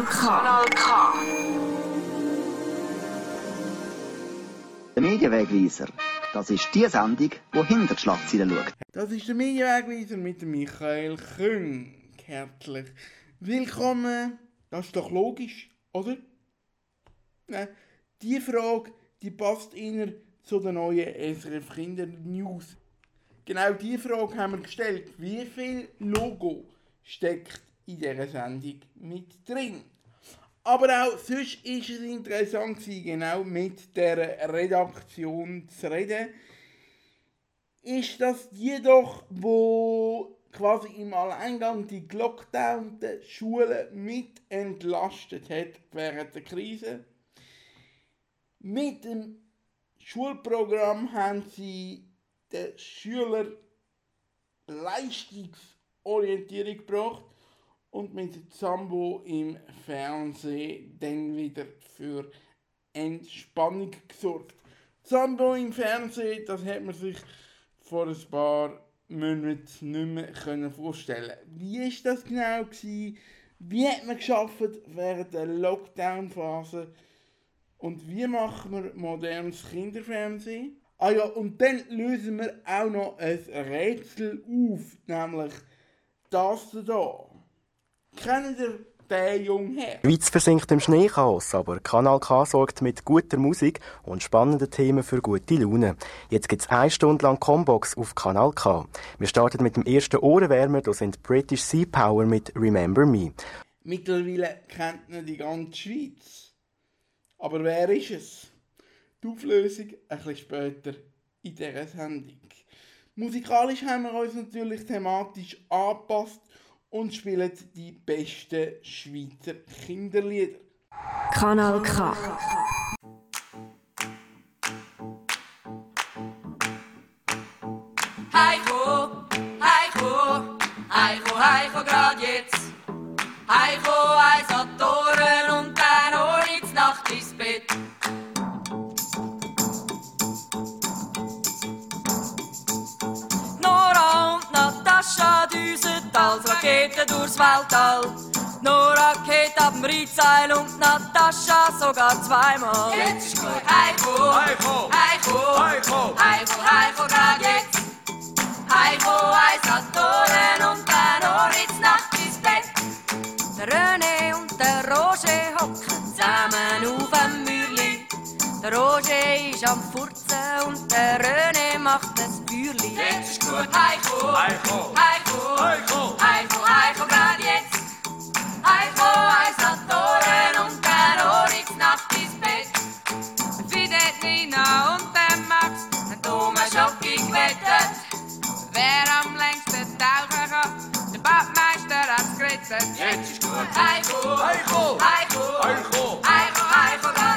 Kanal K. Kanal K. Der Medienwegweiser, das ist die Sendung, die hinter die Schlagzeilen schaut. Das ist der Medienwegweiser mit dem Michael Küng. Herzlich willkommen. Das ist doch logisch, oder? Nein, die Frage, die passt inner zu den neuen SRF Kinder News. Genau die Frage haben wir gestellt. Wie viel Logo steckt in dieser Sendung mit drin? Aber auch sonst ist es interessant genau mit der Redaktion zu reden. Ist das die doch, wo quasi im Alleingang die gelockdownten Schulen mit entlastet hat während der Krise? Mit dem Schulprogramm haben sie den Schülern Leistungsorientierung gebracht und mit Zambo im Fernsehen dann wieder für Entspannung gesorgt. Zambo im Fernsehen, das hat man sich vor ein paar Monaten nicht mehr vorstellen Wie ist das genau? Gewesen? Wie hat man geschafft während der Lockdown-Phase? Und wie machen wir modernes Kinderfernsehen? Ah ja, und dann lösen wir auch noch ein Rätsel auf, nämlich das da. Kennen ihr den jungen Herr? Die Schweiz versinkt im Schneechaos, aber Kanal K sorgt mit guter Musik und spannenden Themen für gute Laune. Jetzt gibt's eine Stunde lang Combox auf Kanal K. Wir starten mit dem ersten Ohrenwärmer, das sind British Sea Power mit Remember Me. Mittlerweile kennt man die ganze Schweiz. Aber wer ist es? Die Auflösung ein bisschen später in dieser Sendung. Musikalisch haben wir uns natürlich thematisch angepasst und spielen die besten Schweizer Kinderlieder. Kanal K. Weltall. Nora geht ab dem Riedseil und Natascha sogar zweimal. Jetzt ist gut, Heiko, Heiko, Heiko, Heiko, Heiko, Heiko, grad jetzt. Heiko, eins hat Toren und dann Oritz Nacht ins Bett. Der René und der Roger hocken zusammen auf dem Mürli. Der Roger ist am Furzen und der René macht das Feuerli. Jetzt ist gut, Heiko, Heiko, Heiko, Heiko, Heiko, Heiko, grad jetzt. Heiko, eins hat Toren und der Oryx Nacht ins Bett. Fidet Nina und der Max haben dumme Schocki gewettet. Wer am längsten tauchen kann, der Badmeister hat's gerettet. Jetzt ist gut, Heiko, Heiko, Heiko, Heiko, Heiko, Heiko, grad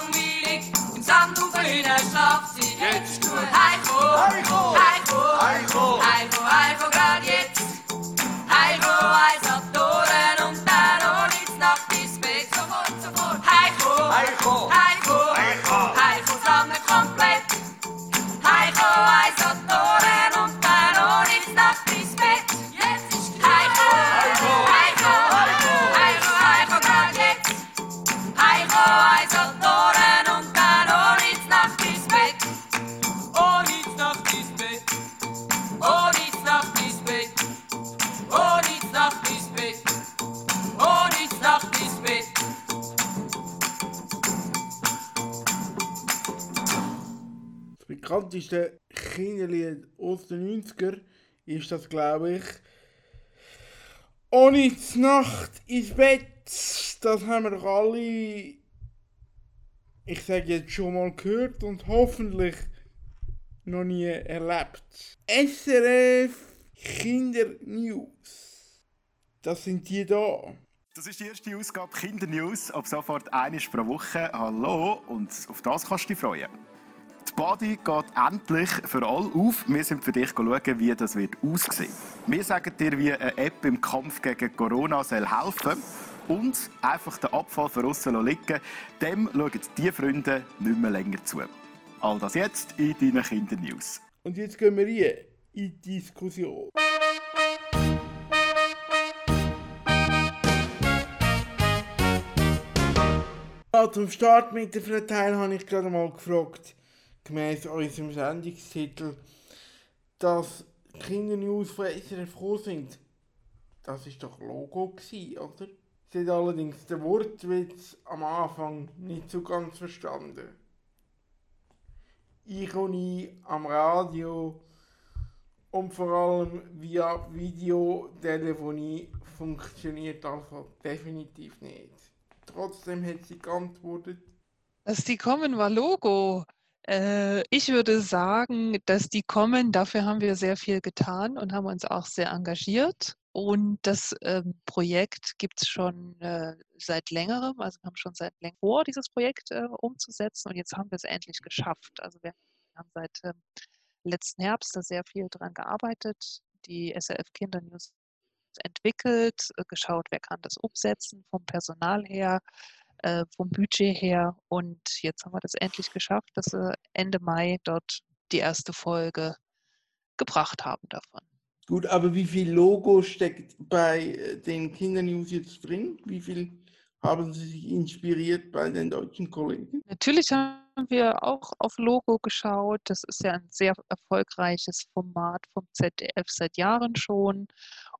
langweilig, im Sand auf ihnen schlaft sie. Jetzt gut, Heiko, Heiko, Heiko, Heiko, Heiko, Heiko, grad jetzt. Heiko, eins hat Toren bekannteste Kinderlied aus den 90er ist das, glaube ich. Ohne die Nacht ins Bett. Das haben wir doch alle, ich sage jetzt schon mal gehört und hoffentlich noch nie erlebt. SRF Kinder News. Das sind die da. Das ist die erste Ausgabe Kinder News. Ab sofort einmal pro Woche. Hallo und auf das kannst du dich freuen. Die Body geht endlich für alle auf. Wir sind für dich schauen, wie das wird aussehen. Wir sagen dir, wie eine App im Kampf gegen Corona soll helfen und einfach den Abfall von außen liegen Dem schauen die Freunde nicht mehr länger zu. All das jetzt in deinen Kinder News. Und jetzt gehen wir rein in die Diskussion. Ja, zum Start mit der Verteilung habe ich gerade mal gefragt, gemäß unserem Sendungstitel, dass Kindernews von SRF froh sind. Das ist doch Logo gewesen, oder? Sie hat allerdings den Wortwitz am Anfang nicht so ganz verstanden. Ironie am Radio und vor allem via Videotelefonie funktioniert also definitiv nicht. Trotzdem hat sie geantwortet. Dass die kommen, war Logo. Äh, ich würde sagen, dass die kommen, dafür haben wir sehr viel getan und haben uns auch sehr engagiert. Und das ähm, Projekt gibt es schon äh, seit längerem, also wir haben schon seit längerem vor, dieses Projekt äh, umzusetzen und jetzt haben wir es endlich geschafft. Also wir haben seit ähm, letzten Herbst da sehr viel dran gearbeitet, die SRF Kinder News entwickelt, geschaut, wer kann das umsetzen, vom Personal her, äh, vom Budget her. Und jetzt haben wir das endlich geschafft, dass wir Ende Mai dort die erste Folge gebracht haben davon. Gut, aber wie viel Logo steckt bei äh, den Kindernews jetzt drin? Wie viel haben Sie sich inspiriert bei den deutschen Kollegen? Natürlich haben wir auch auf Logo geschaut. Das ist ja ein sehr erfolgreiches Format vom ZDF seit Jahren schon.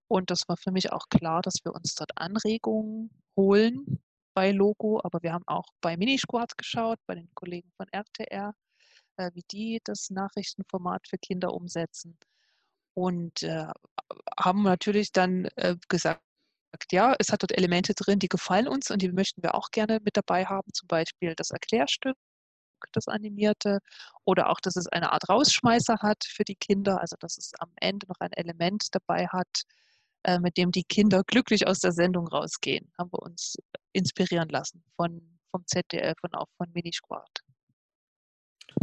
Und das war für mich auch klar, dass wir uns dort Anregungen holen bei Logo. Aber wir haben auch bei Minisquad geschaut, bei den Kollegen von RTR, äh, wie die das Nachrichtenformat für Kinder umsetzen. Und äh, haben natürlich dann äh, gesagt, ja, es hat dort Elemente drin, die gefallen uns und die möchten wir auch gerne mit dabei haben. Zum Beispiel das Erklärstück, das animierte, oder auch, dass es eine Art Rausschmeißer hat für die Kinder, also dass es am Ende noch ein Element dabei hat, mit dem die Kinder glücklich aus der Sendung rausgehen. Haben wir uns inspirieren lassen von, vom ZDF und auch von Minisquad.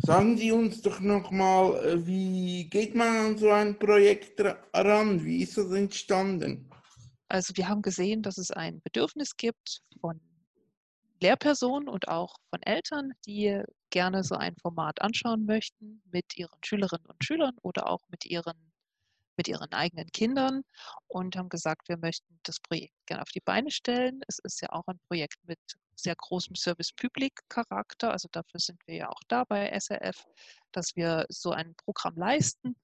Sagen Sie uns doch nochmal, äh, wie geht man an so ein Projekt ran? Wie ist das entstanden? Also wir haben gesehen, dass es ein Bedürfnis gibt von Lehrpersonen und auch von Eltern, die gerne so ein Format anschauen möchten mit ihren Schülerinnen und Schülern oder auch mit ihren, mit ihren eigenen Kindern und haben gesagt, wir möchten das Projekt gerne auf die Beine stellen. Es ist ja auch ein Projekt mit sehr großem Service-Public-Charakter. Also dafür sind wir ja auch da bei SRF, dass wir so ein Programm leisten.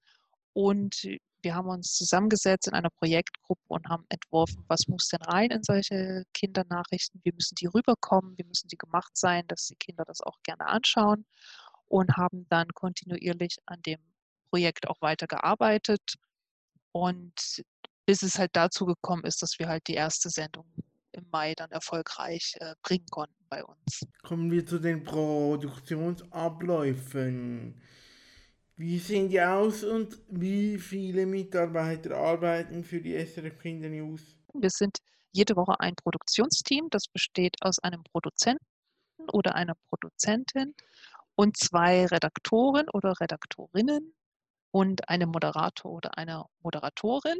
Und wir haben uns zusammengesetzt in einer Projektgruppe und haben entworfen, was muss denn rein in solche Kindernachrichten, wie müssen die rüberkommen, wie müssen die gemacht sein, dass die Kinder das auch gerne anschauen und haben dann kontinuierlich an dem Projekt auch weitergearbeitet und bis es halt dazu gekommen ist, dass wir halt die erste Sendung im Mai dann erfolgreich äh, bringen konnten bei uns. Kommen wir zu den Produktionsabläufen. Wie sehen die aus und wie viele Mitarbeiter arbeiten für die SRF Kinder News? Wir sind jede Woche ein Produktionsteam, das besteht aus einem Produzenten oder einer Produzentin und zwei Redaktoren oder Redaktorinnen und einem Moderator oder einer Moderatorin.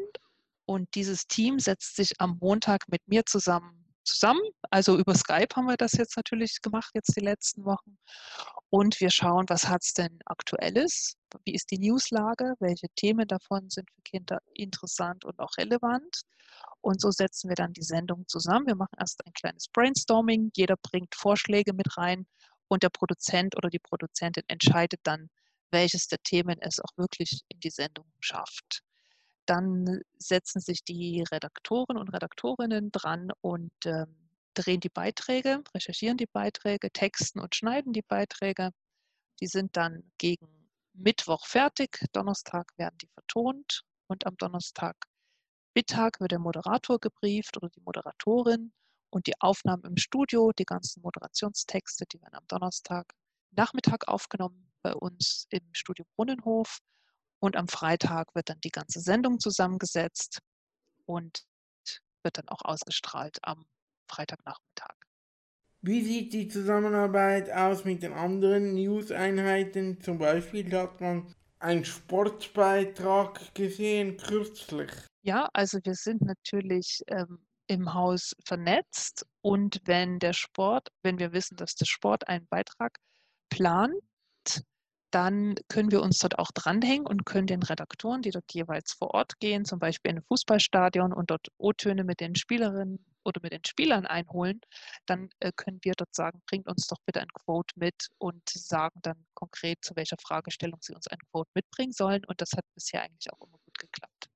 Und dieses Team setzt sich am Montag mit mir zusammen zusammen. Also über Skype haben wir das jetzt natürlich gemacht, jetzt die letzten Wochen. Und wir schauen, was hat es denn aktuelles? Wie ist die Newslage? Welche Themen davon sind für Kinder interessant und auch relevant? Und so setzen wir dann die Sendung zusammen. Wir machen erst ein kleines Brainstorming. Jeder bringt Vorschläge mit rein und der Produzent oder die Produzentin entscheidet dann, welches der Themen es auch wirklich in die Sendung schafft. Dann setzen sich die Redaktoren und Redaktorinnen dran und ähm, drehen die Beiträge, recherchieren die Beiträge, texten und schneiden die Beiträge. Die sind dann gegen Mittwoch fertig. Donnerstag werden die vertont und am Donnerstag Mittag wird der Moderator gebrieft oder die Moderatorin und die Aufnahmen im Studio, die ganzen Moderationstexte, die werden am Donnerstag Nachmittag aufgenommen bei uns im Studio Brunnenhof und am Freitag wird dann die ganze Sendung zusammengesetzt und wird dann auch ausgestrahlt am Freitagnachmittag. Wie sieht die Zusammenarbeit aus mit den anderen News-Einheiten? Zum Beispiel hat man einen Sportbeitrag gesehen kürzlich. Ja, also wir sind natürlich ähm, im Haus vernetzt und wenn der Sport, wenn wir wissen, dass der Sport einen Beitrag plant, dann können wir uns dort auch dranhängen und können den Redaktoren, die dort jeweils vor Ort gehen, zum Beispiel in ein Fußballstadion und dort O-Töne mit den Spielerinnen oder mit den Spielern einholen, dann äh, können wir dort sagen, bringt uns doch bitte ein Quote mit und sagen dann konkret, zu welcher Fragestellung sie uns ein Quote mitbringen sollen. Und das hat bisher eigentlich auch immer gut geklappt.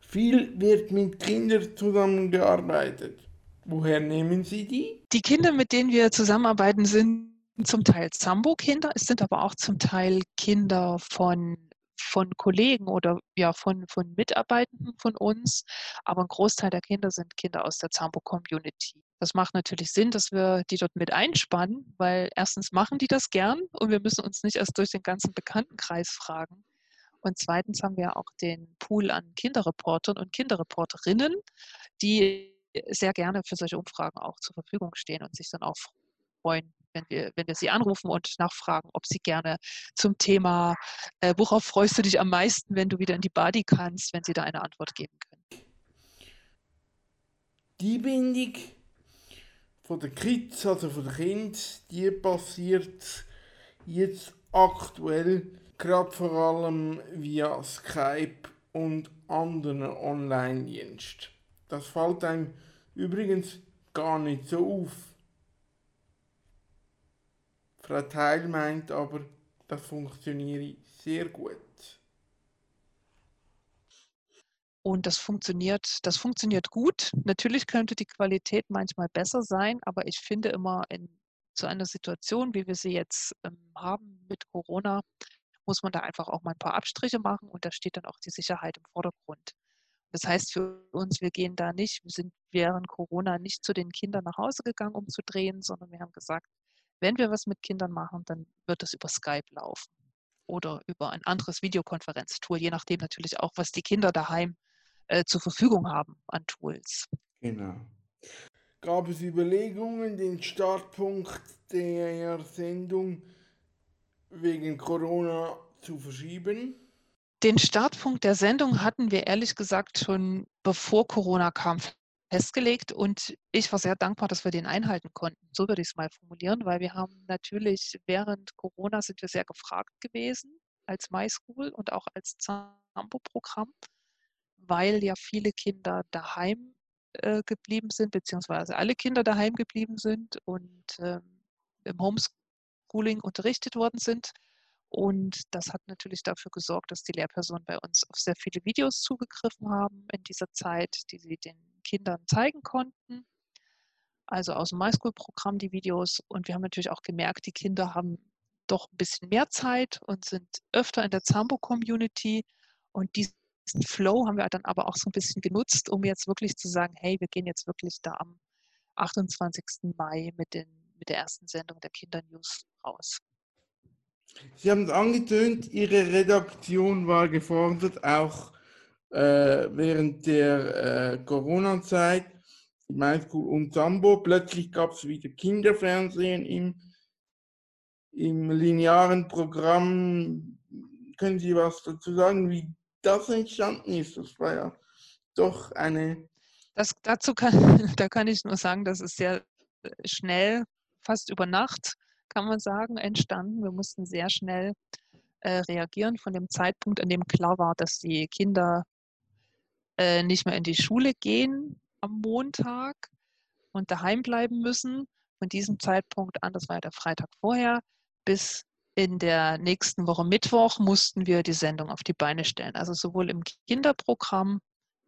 Viel wird mit Kindern zusammengearbeitet. Woher nehmen Sie die? Die Kinder, mit denen wir zusammenarbeiten, sind zum Teil Zambo-Kinder, es sind aber auch zum Teil Kinder von, von Kollegen oder ja, von, von Mitarbeitenden von uns. Aber ein Großteil der Kinder sind Kinder aus der Zambo-Community. Das macht natürlich Sinn, dass wir die dort mit einspannen, weil erstens machen die das gern und wir müssen uns nicht erst durch den ganzen Bekanntenkreis fragen. Und zweitens haben wir auch den Pool an Kinderreportern und Kinderreporterinnen, die sehr gerne für solche Umfragen auch zur Verfügung stehen und sich dann auch freuen, wenn wir, wenn wir sie anrufen und nachfragen, ob sie gerne zum Thema, äh, worauf freust du dich am meisten, wenn du wieder in die Body kannst, wenn sie da eine Antwort geben können. Die Bindung von der Kids, also von den Kindern, die passiert jetzt aktuell gerade vor allem via Skype und anderen Online-Diensten. Das fällt einem übrigens gar nicht so auf. Frau Teil meint aber, das funktioniere sehr gut. Und das funktioniert, das funktioniert gut. Natürlich könnte die Qualität manchmal besser sein, aber ich finde immer in so einer Situation, wie wir sie jetzt ähm, haben mit Corona, muss man da einfach auch mal ein paar Abstriche machen und da steht dann auch die Sicherheit im Vordergrund. Das heißt für uns, wir gehen da nicht, wir sind während Corona nicht zu den Kindern nach Hause gegangen, um zu drehen, sondern wir haben gesagt, wenn wir was mit Kindern machen, dann wird es über Skype laufen oder über ein anderes Videokonferenztool, je nachdem natürlich auch, was die Kinder daheim äh, zur Verfügung haben an Tools. Genau. Gab es Überlegungen, den Startpunkt der Sendung wegen Corona zu verschieben? Den Startpunkt der Sendung hatten wir ehrlich gesagt schon bevor Corona kam festgelegt und ich war sehr dankbar, dass wir den einhalten konnten. So würde ich es mal formulieren, weil wir haben natürlich während Corona sind wir sehr gefragt gewesen als MySchool und auch als Zambo-Programm, weil ja viele Kinder daheim äh, geblieben sind, beziehungsweise alle Kinder daheim geblieben sind und ähm, im Homeschooling unterrichtet worden sind. Und das hat natürlich dafür gesorgt, dass die Lehrpersonen bei uns auf sehr viele Videos zugegriffen haben in dieser Zeit, die sie den Kindern zeigen konnten. Also aus dem MySchool-Programm die Videos. Und wir haben natürlich auch gemerkt, die Kinder haben doch ein bisschen mehr Zeit und sind öfter in der Zambo-Community. Und diesen Flow haben wir dann aber auch so ein bisschen genutzt, um jetzt wirklich zu sagen, hey, wir gehen jetzt wirklich da am 28. Mai mit, den, mit der ersten Sendung der Kindernews raus. Sie haben es angetönt, Ihre Redaktion war gefordert, auch äh, während der äh, Corona-Zeit, MySchool und Sambo. Plötzlich gab es wieder Kinderfernsehen im, im linearen Programm. Können Sie was dazu sagen, wie das entstanden ist? Das war ja doch eine. Das, dazu kann, da kann ich nur sagen, das ist sehr schnell, fast über Nacht, kann man sagen, entstanden. Wir mussten sehr schnell äh, reagieren von dem Zeitpunkt, an dem klar war, dass die Kinder äh, nicht mehr in die Schule gehen am Montag und daheim bleiben müssen. Von diesem Zeitpunkt an, das war ja der Freitag vorher, bis in der nächsten Woche Mittwoch mussten wir die Sendung auf die Beine stellen. Also sowohl im Kinderprogramm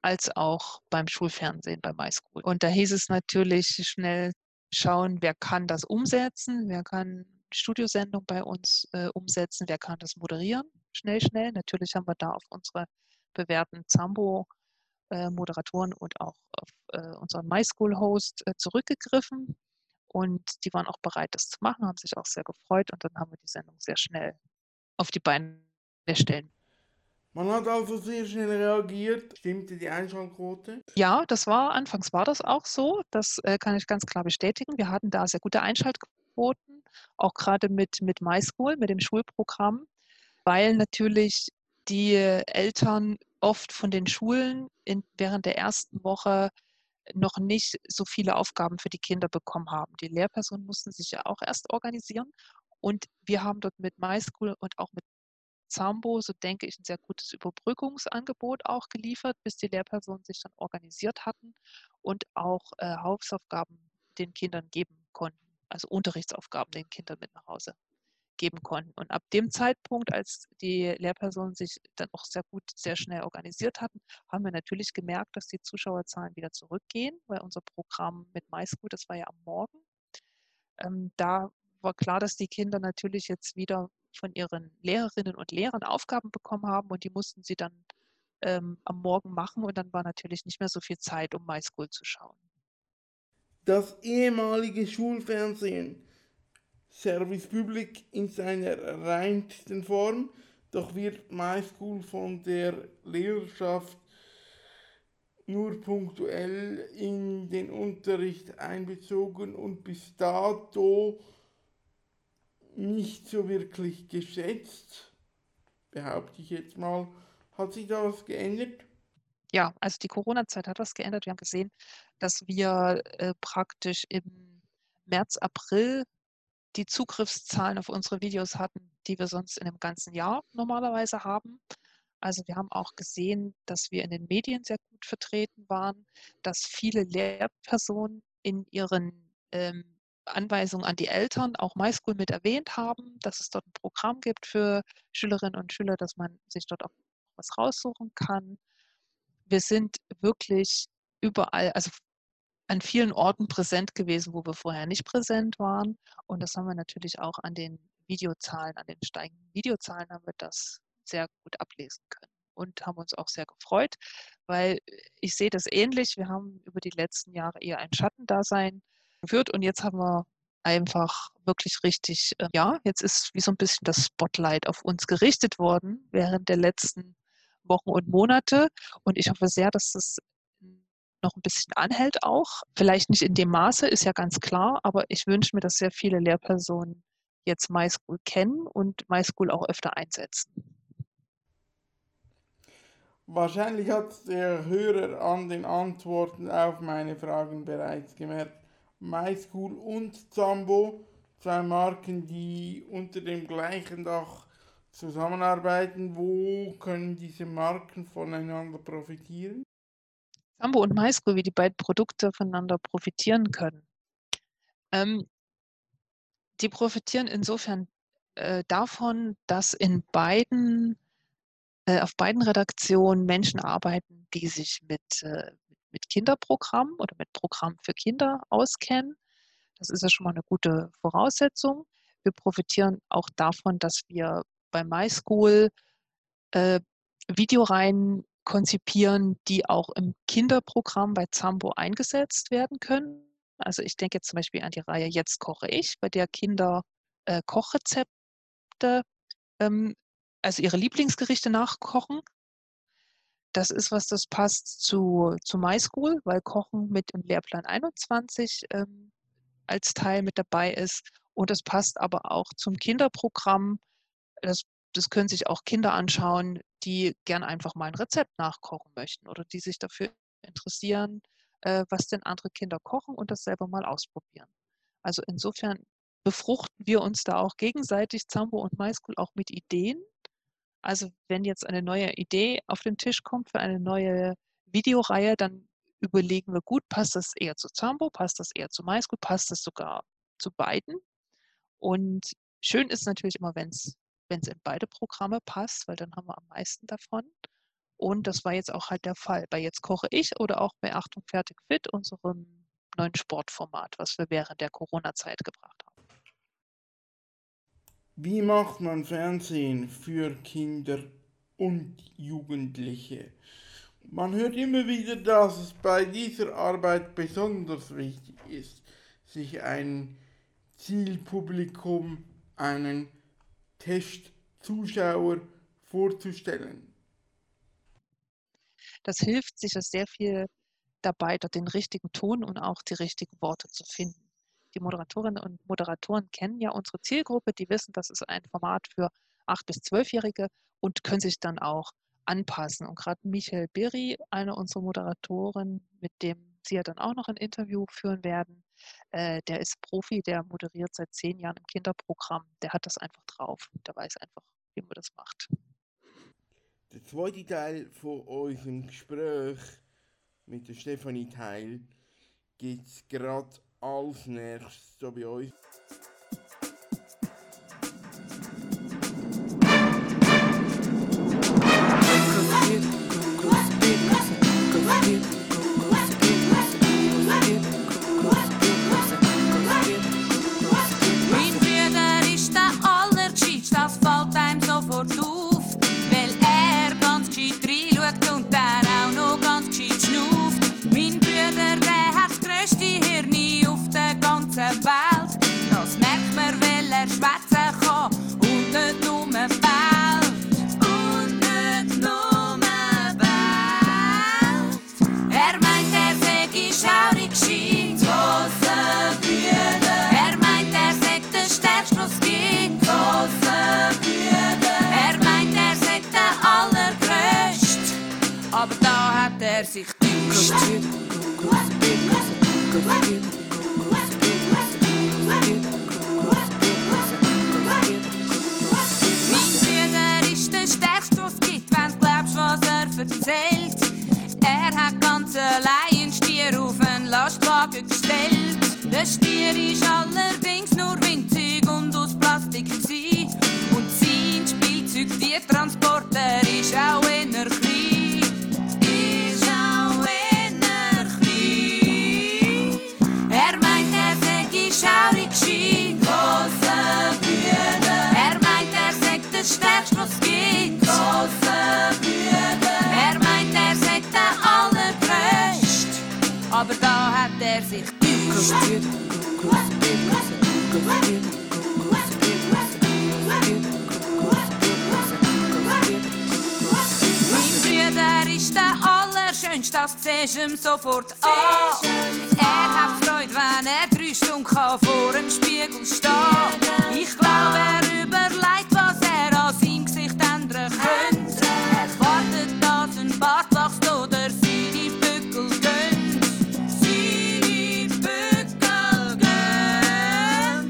als auch beim Schulfernsehen bei MySchool. Und da hieß es natürlich schnell schauen, wer kann das umsetzen, wer kann die Studiosendung bei uns äh, umsetzen, wer kann das moderieren, schnell, schnell. Natürlich haben wir da auf unsere bewährten Zambo Moderatoren und auch auf äh, unseren MySchool-Host äh, zurückgegriffen. Und die waren auch bereit, das zu machen, haben sich auch sehr gefreut. Und dann haben wir die Sendung sehr schnell auf die Beine stellen. Man hat also sehr schnell reagiert. Stimmte die Einschaltquote? Ja, das war, anfangs war das auch so. Das äh, kann ich ganz klar bestätigen. Wir hatten da sehr gute Einschaltquoten, auch gerade mit, mit MySchool, mit dem Schulprogramm, weil natürlich die Eltern oft von den Schulen in, während der ersten Woche noch nicht so viele Aufgaben für die Kinder bekommen haben. Die Lehrpersonen mussten sich ja auch erst organisieren. Und wir haben dort mit MySchool und auch mit Zambo, so denke ich, ein sehr gutes Überbrückungsangebot auch geliefert, bis die Lehrpersonen sich dann organisiert hatten und auch äh, Hausaufgaben den Kindern geben konnten, also Unterrichtsaufgaben den Kindern mit nach Hause geben konnten. Und ab dem Zeitpunkt, als die Lehrpersonen sich dann auch sehr gut, sehr schnell organisiert hatten, haben wir natürlich gemerkt, dass die Zuschauerzahlen wieder zurückgehen, weil unser Programm mit MySchool, das war ja am Morgen. Ähm, da war klar, dass die Kinder natürlich jetzt wieder von ihren Lehrerinnen und Lehrern Aufgaben bekommen haben und die mussten sie dann ähm, am Morgen machen und dann war natürlich nicht mehr so viel Zeit, um MySchool zu schauen. Das ehemalige Schulfernsehen, Service Public in seiner reinsten Form, doch wird MySchool von der Lehrerschaft nur punktuell in den Unterricht einbezogen und bis dato nicht so wirklich geschätzt, behaupte ich jetzt mal. Hat sich da was geändert? Ja, also die Corona-Zeit hat was geändert. Wir haben gesehen, dass wir äh, praktisch im März, April die Zugriffszahlen auf unsere Videos hatten, die wir sonst in dem ganzen Jahr normalerweise haben. Also wir haben auch gesehen, dass wir in den Medien sehr gut vertreten waren, dass viele Lehrpersonen in ihren ähm, Anweisungen an die Eltern auch MySchool mit erwähnt haben, dass es dort ein Programm gibt für Schülerinnen und Schüler, dass man sich dort auch was raussuchen kann. Wir sind wirklich überall, also an vielen Orten präsent gewesen, wo wir vorher nicht präsent waren. Und das haben wir natürlich auch an den Videozahlen, an den steigenden Videozahlen haben wir das sehr gut ablesen können und haben uns auch sehr gefreut, weil ich sehe das ähnlich. Wir haben über die letzten Jahre eher ein Schattendasein geführt und jetzt haben wir einfach wirklich richtig, äh, ja, jetzt ist wie so ein bisschen das Spotlight auf uns gerichtet worden während der letzten Wochen und Monate und ich hoffe sehr, dass das noch ein bisschen anhält auch. Vielleicht nicht in dem Maße, ist ja ganz klar, aber ich wünsche mir, dass sehr viele Lehrpersonen jetzt MySchool kennen und MySchool auch öfter einsetzen. Wahrscheinlich hat der Hörer an den Antworten auf meine Fragen bereits gemerkt. MySchool und Zambo, zwei Marken, die unter dem gleichen Dach zusammenarbeiten. Wo können diese Marken voneinander profitieren? Zambo und MySchool, wie die beiden Produkte voneinander profitieren können. Ähm, die profitieren insofern äh, davon, dass in beiden, äh, auf beiden Redaktionen Menschen arbeiten, die sich mit, äh, mit Kinderprogrammen oder mit Programmen für Kinder auskennen. Das ist ja schon mal eine gute Voraussetzung. Wir profitieren auch davon, dass wir bei MySchool äh, Videoreihen konzipieren, die auch im Kinderprogramm bei Zambo eingesetzt werden können. Also ich denke jetzt zum Beispiel an die Reihe Jetzt koche ich, bei der Kinder äh, Kochrezepte, ähm, also ihre Lieblingsgerichte nachkochen. Das ist was, das passt zu, zu MySchool, weil Kochen mit im Lehrplan 21 ähm, als Teil mit dabei ist. Und es passt aber auch zum Kinderprogramm. Das, das können sich auch Kinder anschauen, die gern einfach mal ein Rezept nachkochen möchten oder die sich dafür interessieren, äh, was denn andere Kinder kochen und das selber mal ausprobieren. Also insofern befruchten wir uns da auch gegenseitig, Zambo und MySchool, auch mit Ideen also wenn jetzt eine neue Idee auf den Tisch kommt für eine neue Videoreihe, dann überlegen wir gut, passt das eher zu Zambo, passt das eher zu MySchool, passt das sogar zu beiden. Und schön ist natürlich immer, wenn es in beide Programme passt, weil dann haben wir am meisten davon. Und das war jetzt auch halt der Fall. Bei Jetzt koche ich oder auch bei Achtung fertig fit, unserem neuen Sportformat, was wir während der Corona-Zeit gebracht haben. Wie macht man Fernsehen für Kinder und Jugendliche? Man hört immer wieder, dass es bei dieser Arbeit besonders wichtig ist, sich ein Zielpublikum, einen Testzuschauer vorzustellen. Das hilft sicher sehr viel dabei, dort den richtigen Ton und auch die richtigen Worte zu finden. Die Moderatorinnen und Moderatoren kennen ja unsere Zielgruppe, die wissen, das ist ein Format für 8- bis 12-Jährige und können sich dann auch anpassen. Und gerade Michael Berry, eine unserer Moderatoren, mit dem Sie ja dann auch noch ein Interview führen werden, äh, der ist Profi, der moderiert seit zehn Jahren im Kinderprogramm. Der hat das einfach drauf. Der weiß einfach, wie man das macht. Der zweite Teil von unserem Gespräch mit der Stefanie Teil es gerade als nächstes so bei uns. Er sich täuscht. Mein Bruder ist der stärkste, was es gibt, wenn du glaubst, was er erzählt. Er hat ganz allein einen Stier auf einen Lastwagen gestellt. Der Stier ist allerdings Du ihm sofort an. Er hat Freude, wenn er drei Stunden kann vor dem Spiegel stehen Ich glaube, er überlegt, was er an seinem Gesicht ändern könnte. Er wartet, dass ein Bart wächst oder seine Bückel gehen. Seine Bückel gehen.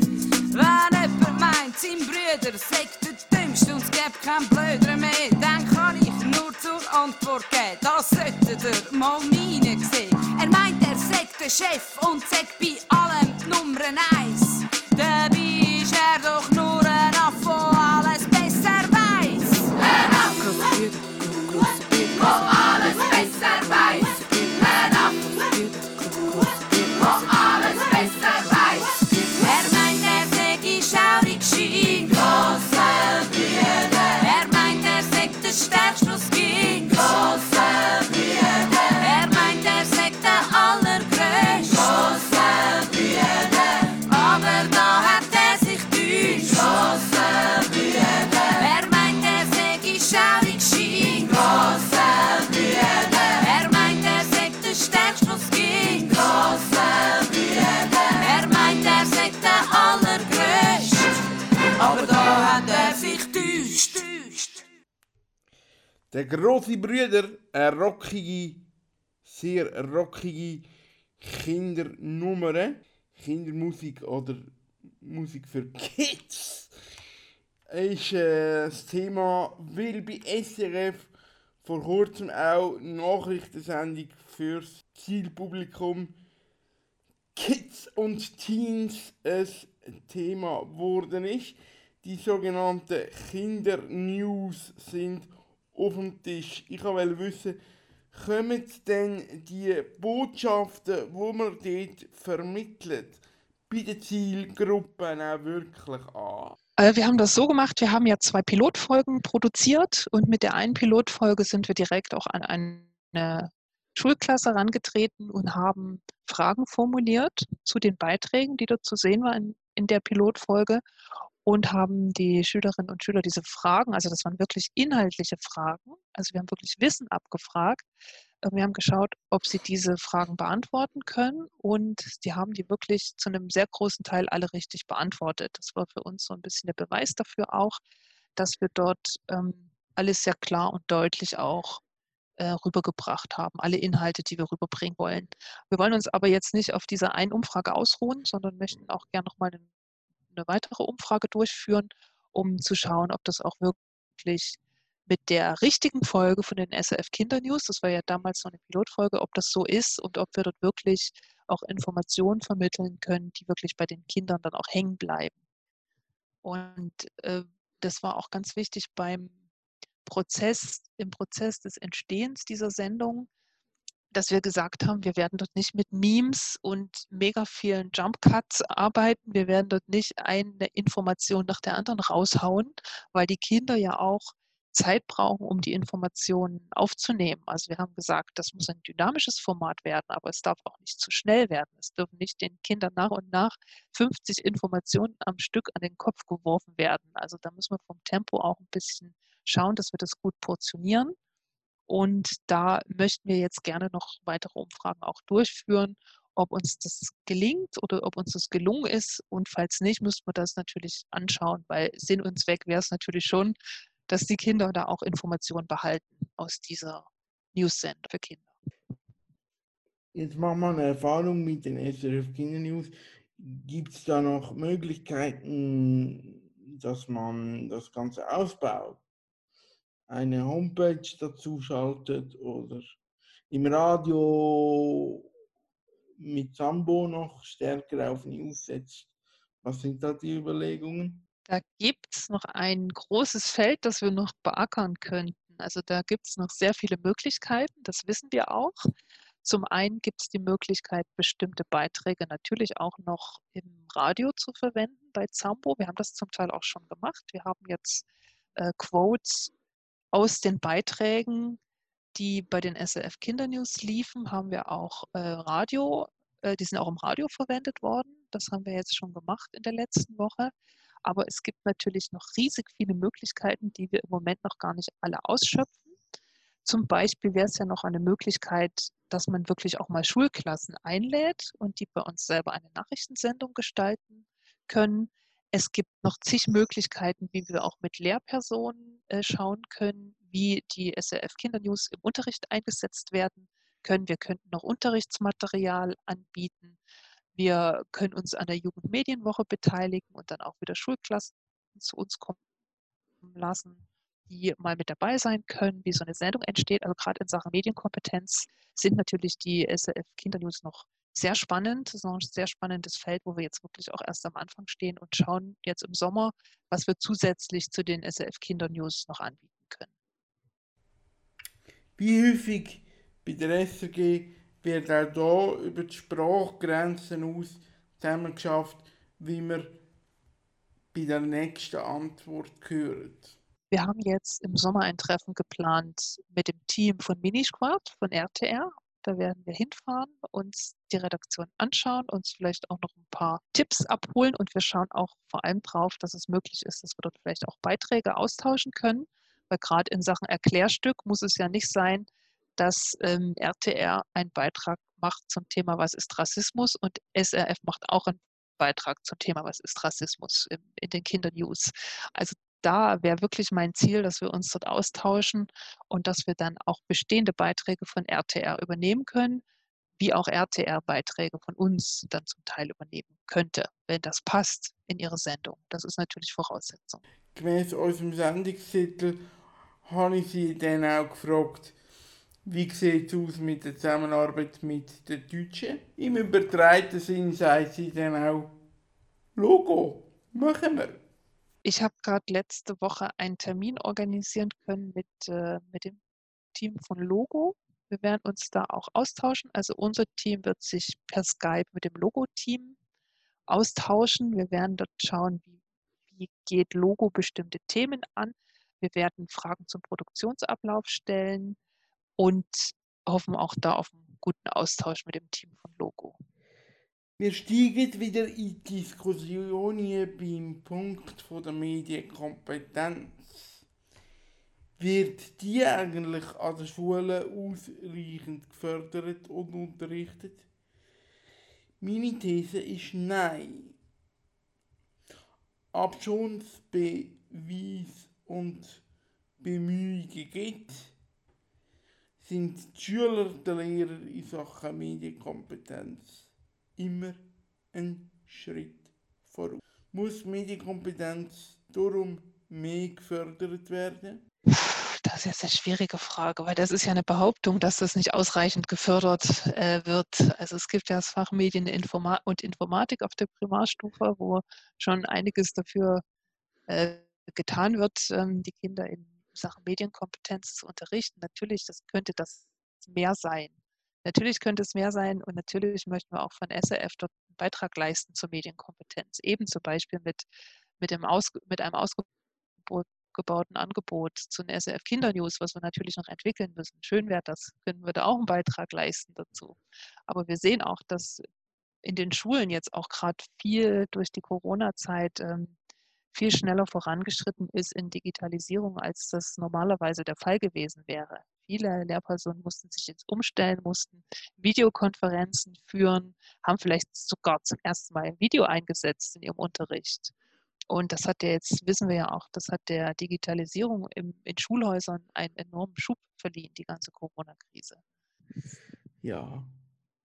Wenn jemand meint, sein Bruder sagt der Dümmste und es gibt keinen Blöder mehr, dann kann ich nur zur Antwort geben, das solltet ihr mal meine Chef und sag bei allem die Nummer 1. Der große Brüder, eine rockige, sehr rockige Kindernummer, Kindermusik oder Musik für Kids, ist äh, das Thema, weil bei SRF vor kurzem auch Nachrichtensendung fürs Zielpublikum Kids und Teens ein Thema geworden ist. Die sogenannten Kindernews sind auf dem Tisch. Ich wollte wissen, kommen denn die Botschaften, die man dort vermittelt, bei den Zielgruppen auch wirklich an? Äh, Wir haben das so gemacht, wir haben ja zwei Pilotfolgen produziert und mit der einen Pilotfolge sind wir direkt auch an eine Schulklasse herangetreten und haben Fragen formuliert zu den Beiträgen, die dort zu sehen waren in, in der Pilotfolge. Und haben die Schülerinnen und Schüler diese Fragen, also das waren wirklich inhaltliche Fragen, also wir haben wirklich Wissen abgefragt. Äh, wir haben geschaut, ob sie diese Fragen beantworten können und die haben die wirklich zu einem sehr großen Teil alle richtig beantwortet. Das war für uns so ein bisschen der Beweis dafür auch, dass wir dort ähm, alles sehr klar und deutlich auch äh, rübergebracht haben, alle Inhalte, die wir rüberbringen wollen. Wir wollen uns aber jetzt nicht auf dieser einen Umfrage ausruhen, sondern möchten auch gerne nochmal eine, eine weitere Umfrage durchführen, um zu schauen, ob das auch wirklich mit der richtigen Folge von den SRF Kindernews, das war ja damals noch eine Pilotfolge, ob das so ist und ob wir dort wirklich auch Informationen vermitteln können, die wirklich bei den Kindern dann auch hängen bleiben. Und äh, das war auch ganz wichtig beim Prozess, im Prozess des Entstehens dieser Sendung, dass wir gesagt haben, wir werden dort nicht mit Memes und mega vielen Jump Cuts arbeiten. Wir werden dort nicht eine Information nach der anderen raushauen, weil die Kinder ja auch Zeit brauchen, um die Informationen aufzunehmen. Also wir haben gesagt, das muss ein dynamisches Format werden, aber es darf auch nicht zu schnell werden. Es dürfen nicht den Kindern nach und nach 50 Informationen am Stück an den Kopf geworfen werden. Also da müssen wir vom Tempo auch ein bisschen schauen, dass wir das gut portionieren. Und da möchten wir jetzt gerne noch weitere Umfragen auch durchführen, ob uns das gelingt oder ob uns das gelungen ist. Und falls nicht, müssen wir das natürlich anschauen, weil Sinn und Zweck wäre es natürlich schon, dass die Kinder da auch Informationen behalten aus dieser News-Sender für Kinder. Jetzt machen wir eine Erfahrung mit den SRF Kindernews. Gibt es da noch Möglichkeiten, dass man das Ganze ausbaut? Eine Homepage dazu schaltet oder im Radio mit Sambo noch stärker auf News setzt? Was sind da die Überlegungen? Da gibt es noch ein großes Feld, das wir noch beackern könnten. Also da gibt es noch sehr viele Möglichkeiten, das wissen wir auch. Zum einen gibt es die Möglichkeit, bestimmte Beiträge natürlich auch noch im Radio zu verwenden bei Zambo. Wir haben das zum Teil auch schon gemacht. Wir haben jetzt äh, Quotes aus den Beiträgen, die bei den SRF Kindernews liefen, haben wir auch äh, Radio, äh, die sind auch im Radio verwendet worden. Das haben wir jetzt schon gemacht in der letzten Woche. Aber es gibt natürlich noch riesig viele Möglichkeiten, die wir im Moment noch gar nicht alle ausschöpfen. Zum Beispiel wäre es ja noch eine Möglichkeit, dass man wirklich auch mal Schulklassen einlädt und die bei uns selber eine Nachrichtensendung gestalten können. Es gibt noch zig Möglichkeiten, wie wir auch mit Lehrpersonen äh, schauen können, wie die SRF Kindernews im Unterricht eingesetzt werden können. Wir könnten noch Unterrichtsmaterial anbieten. Wir können uns an der Jugendmedienwoche beteiligen und dann auch wieder Schulklassen zu uns kommen lassen, die mal mit dabei sein können, wie so eine Sendung entsteht. Also gerade in Sachen Medienkompetenz sind natürlich die SRF Kindernews noch sehr spannend. Das ist noch ein sehr spannendes Feld, wo wir jetzt wirklich auch erst am Anfang stehen und schauen jetzt im Sommer, was wir zusätzlich zu den SRF Kindernews noch anbieten können. Wie häufig bei der SRG wird auch hier über die Sprachgrenzen aus zusammengeschafft, wie wir bei der nächsten Antwort hören. Wir haben jetzt im Sommer ein Treffen geplant mit dem Team von Minisquad von RTR. Da werden wir hinfahren, uns die Redaktion anschauen, uns vielleicht auch noch ein paar Tipps abholen und wir schauen auch vor allem drauf, dass es möglich ist, dass wir dort vielleicht auch Beiträge austauschen können. Weil gerade in Sachen Erklärstück muss es ja nicht sein, dass ähm, RTR einen Beitrag macht zum Thema Was ist Rassismus und SRF macht auch einen Beitrag zum Thema Was ist Rassismus in, den Kindernews. Also da wäre wirklich mein Ziel, dass wir uns dort austauschen und dass wir dann auch bestehende Beiträge von RTR übernehmen können, wie auch RTR Beiträge von uns dann zum Teil übernehmen könnte, wenn das passt in ihre Sendung. Das ist natürlich Voraussetzung. Gemäß unserem Sendungstitel habe ich Sie dann auch gefragt, wie sieht es aus mit der Zusammenarbeit mit den Deutschen? Im übertreiten Sinn sagt sie dann auch, Logo, machen wir. Ich habe gerade letzte Woche einen Termin organisieren können mit, äh, mit dem Team von Logo. Wir werden uns da auch austauschen. Also unser Team wird sich per Skype mit dem Logo-Team austauschen. Wir werden dort schauen, wie, wie geht Logo bestimmte Themen an. Wir werden Fragen zum Produktionsablauf stellen und hoffen auch da auf einen guten Austausch mit dem Team von Logo. Wir steigen wieder in Diskussionen beim Punkt der Medienkompetenz. Wird die eigentlich an der Schule ausreichend gefördert und unterrichtet? Meine These ist nein. Ob schon es Beweis und Bemühungen gibt, sind die Schüler der Lehrer in Sachen Medienkompetenz immer einen Schritt voraus. Muss Medienkompetenz darum mehr gefördert werden? Das ist jetzt eine schwierige Frage, weil das ist ja eine Behauptung, dass das nicht ausreichend gefördert äh, wird. Also es gibt ja das Fach Medien und Informatik auf der Primarstufe, wo schon einiges dafür äh, getan wird, ähm, die Kinder in Sachen Medienkompetenz zu unterrichten. Natürlich, das könnte das mehr sein. Natürlich könnte es mehr sein und natürlich möchten wir auch von SRF dort einen Beitrag leisten zur Medienkompetenz. Eben zum Beispiel mit, mit, dem Aus, mit einem ausgebauten Angebot zu den SRF Kindernews, was wir natürlich noch entwickeln müssen. Schön wäre das, können wir da auch einen Beitrag leisten dazu. Aber wir sehen auch, dass in den Schulen jetzt auch gerade viel durch die Corona-Zeit ähm, viel schneller vorangeschritten ist in Digitalisierung, als das normalerweise der Fall gewesen wäre. Viele Lehrpersonen mussten sich jetzt umstellen, mussten Videokonferenzen führen, haben vielleicht sogar zum ersten Mal ein Video eingesetzt in ihrem Unterricht. Und das hat ja jetzt, wissen wir ja auch, das hat der Digitalisierung im, in Schulhäusern einen enormen Schub verliehen, die ganze Corona-Krise. Ja,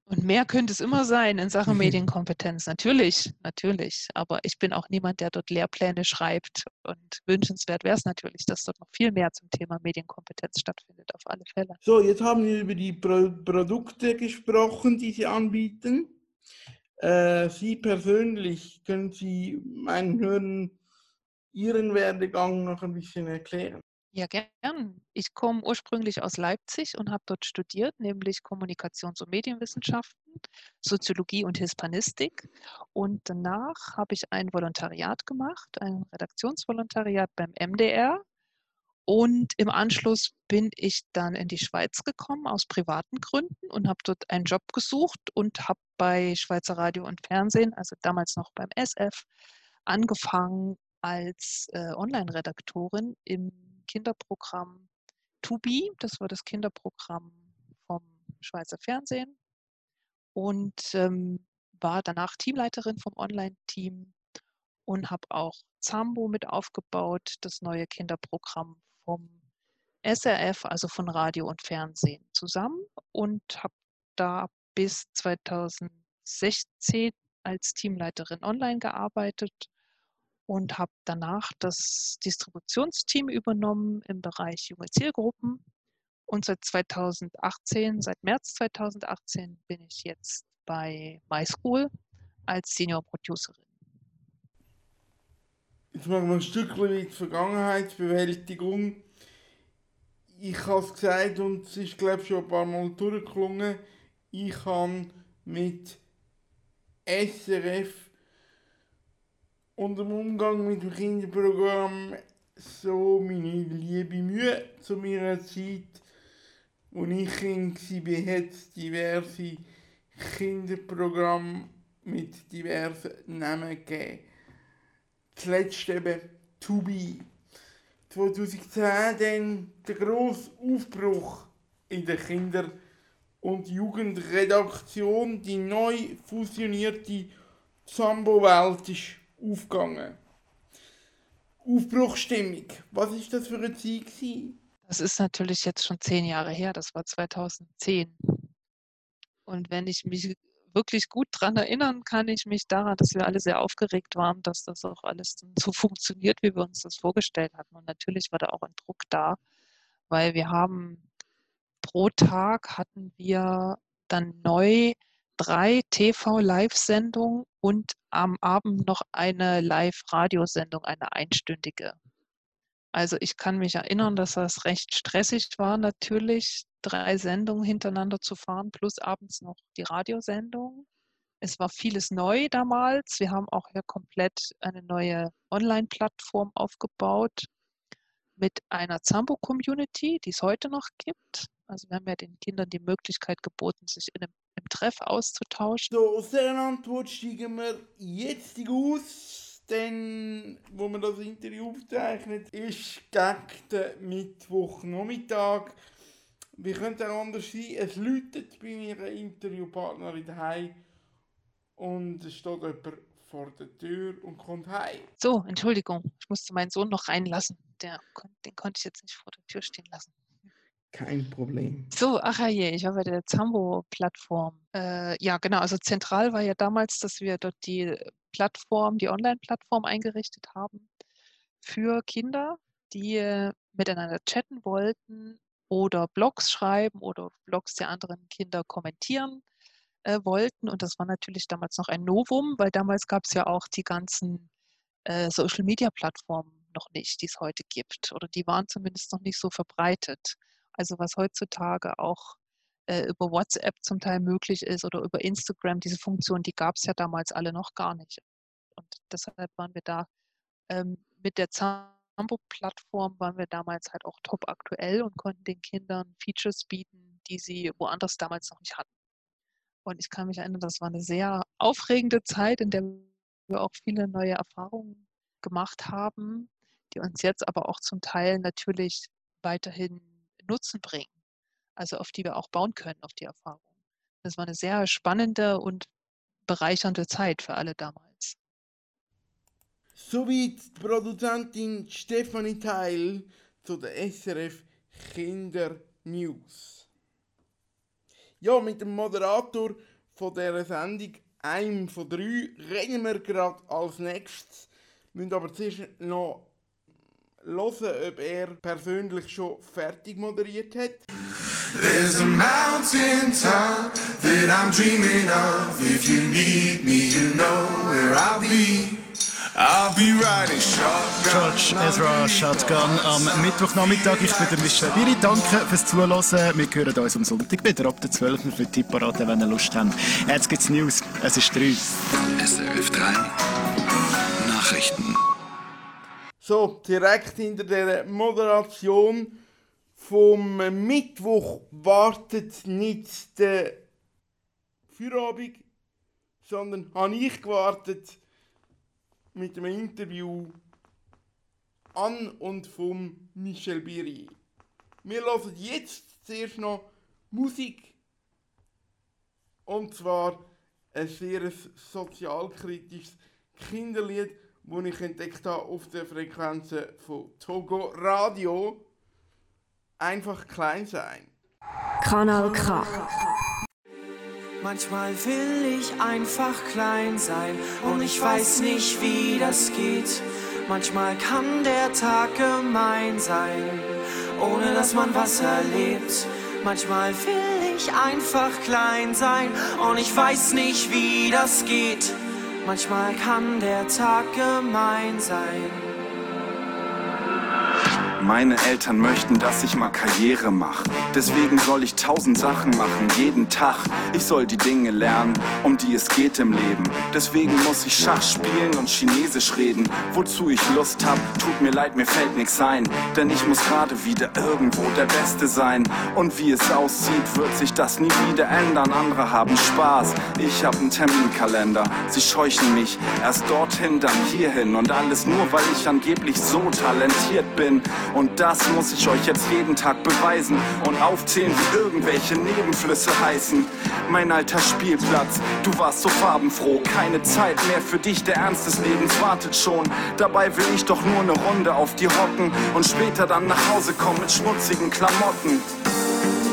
und mehr könnte es immer sein in Sachen Medienkompetenz. Natürlich, natürlich. Aber ich bin auch niemand, der dort Lehrpläne schreibt. Und wünschenswert wäre es natürlich, dass dort noch viel mehr zum Thema Medienkompetenz stattfindet, auf alle Fälle. So, jetzt haben wir über die Pro Produkte gesprochen, die Sie anbieten. Äh, Sie persönlich, können Sie meinen Hörern Ihren Werdegang noch ein bisschen erklären? Ja, gern. Ich komme ursprünglich aus Leipzig und habe dort studiert, nämlich Kommunikations- und Medienwissenschaften, Soziologie und Hispanistik. Und danach habe ich ein Volontariat gemacht, ein Redaktionsvolontariat beim MDR. Und im Anschluss bin ich dann in die Schweiz gekommen aus privaten Gründen und habe dort einen Job gesucht und habe bei Schweizer Radio und Fernsehen, also damals noch beim SF, angefangen als äh, Online-Redaktorin im Kinderprogramm Tubi, das war das Kinderprogramm vom Schweizer Fernsehen. Und ähm, war danach Teamleiterin vom Online-Team und habe auch Zambo mit aufgebaut, das neue Kinderprogramm vom SRF, also von Radio und Fernsehen zusammen und habe da bis 2016 als Teamleiterin online gearbeitet und habe danach das Distributionsteam übernommen im Bereich junge Zielgruppen. Und seit 2018, seit März 2018 bin ich jetzt bei MySchool als Senior Producerin. Jetzt machen wir ein Stückchen mit Vergangenheitsbewältigung. Ich habe es gesagt und es ist, glaube ich, schon ein paar Mal durchgelungen. Ich habe mit SRF und im Umgang mit dem Kinderprogramm so meine liebe Mühe zu meiner Zeit, wo ich Kind war, hat es diverse Kinderprogramme mit diversen Namen gegeben. Zuletzt eben To Be. 2010 dann der grosse Aufbruch in der Kinder- und Jugendredaktion, die neu fusionierte Zambo-Welt ist aufgegangen. Aufbruchstimmung. Was ist das für eine Zeit gewesen? Das ist natürlich jetzt schon zehn Jahre her. Das war 2010. Und wenn ich mich wirklich gut daran erinnern kann, ich mich daran, dass wir alle sehr aufgeregt waren, dass das auch alles so funktioniert, wie wir uns das vorgestellt hatten. Und natürlich war da auch ein Druck da, weil wir haben pro Tag hatten wir dann neu drei TV-Live-Sendungen und am Abend noch eine Live-Radiosendung, eine einstündige. Also ich kann mich erinnern, dass das recht stressig war, natürlich drei Sendungen hintereinander zu fahren, plus abends noch die Radiosendung. Es war vieles neu damals. Wir haben auch hier komplett eine neue Online-Plattform aufgebaut mit einer Zambo-Community, die es heute noch gibt. Also wir haben ja den Kindern die Möglichkeit geboten, sich in einem, im Treff auszutauschen. So, aus dieser Antwort steigen wir jetzt aus, denn wo man das Interview aufzeichnet, ist gegen den Mittwochnachmittag. Wie könnte auch anders sein? Es läutet bei meiner Interviewpartnerin daheim und es steht jemand vor der Tür und kommt heim. So, Entschuldigung, ich musste meinen Sohn noch reinlassen. Der, den konnte ich jetzt nicht vor der Tür stehen lassen. Kein Problem. So, ach ja, je, ich war bei der Zambo-Plattform. Äh, ja, genau, also zentral war ja damals, dass wir dort die Plattform, die Online-Plattform eingerichtet haben für Kinder, die äh, miteinander chatten wollten oder Blogs schreiben oder Blogs der anderen Kinder kommentieren äh, wollten. Und das war natürlich damals noch ein Novum, weil damals gab es ja auch die ganzen äh, Social-Media-Plattformen noch nicht, die es heute gibt. Oder die waren zumindest noch nicht so verbreitet. Also was heutzutage auch äh, über WhatsApp zum Teil möglich ist oder über Instagram, diese Funktion, die gab es ja damals alle noch gar nicht. Und deshalb waren wir da ähm, mit der Zambo-Plattform waren wir damals halt auch top aktuell und konnten den Kindern Features bieten, die sie woanders damals noch nicht hatten. Und ich kann mich erinnern, das war eine sehr aufregende Zeit, in der wir auch viele neue Erfahrungen gemacht haben, die uns jetzt aber auch zum Teil natürlich weiterhin Nutzen bringen, also auf die wir auch bauen können, auf die Erfahrung. Das war eine sehr spannende und bereichernde Zeit für alle damals. Soweit die Produzentin Stefanie Teil zu der SRF Kinder News. Ja, mit dem Moderator von dieser Sendung, einem von drei, reden wir gerade als nächstes. Wir müssen aber zuerst noch hören, ob er persönlich schon fertig moderiert hat. There's a mountain top that I'm dreaming of. If you need me, you know where I'll be. I'll be riding shotgun. George Ezra Shotgun am Mittwochnachmittag. Ich bin der Michel Biri. Danke fürs Zuhören. Wir hören uns am Sonntag wieder ab der 12. Uhr für Tipparate, wenn ihr Lust habt. Jetzt gibt's News. Es ist 3. SRF 3 Nachrichten. So, direkt hinter der Moderation vom Mittwoch wartet nicht der Feierabend, sondern habe ich gewartet mit dem Interview an und vom Michel Biri. Wir hören jetzt zuerst noch Musik. Und zwar ein sehr sozialkritisches Kinderlied, das ich entdeckt habe auf den Frequenzen von Togo Radio. Einfach klein sein. Kanal K. Manchmal will ich einfach klein sein und ich weiß nicht, wie das geht. Manchmal kann der Tag gemein sein, ohne dass man was erlebt. Manchmal will ich einfach klein sein und ich weiß nicht, wie das geht. Manchmal kann der Tag gemein sein. Meine Eltern möchten, dass ich mal Karriere mache. Deswegen soll ich tausend Sachen machen, jeden Tag. Ich soll die Dinge lernen, um die es geht im Leben. Deswegen muss ich Schach spielen und Chinesisch reden. Wozu ich Lust hab, tut mir leid, mir fällt nix ein. Denn ich muss gerade wieder irgendwo der Beste sein. Und wie es aussieht, wird sich das nie wieder ändern. Andere haben Spaß, ich hab einen Terminkalender. Sie scheuchen mich erst dorthin, dann hierhin. Und alles nur, weil ich angeblich so talentiert bin. Und das muss ich euch jetzt jeden Tag beweisen und aufzählen, wie irgendwelche Nebenflüsse heißen. Mein alter Spielplatz, du warst so farbenfroh. Keine Zeit mehr für dich, der Ernst des Lebens wartet schon. Dabei will ich doch nur eine Runde auf dir hocken und später dann nach Hause kommen mit schmutzigen Klamotten.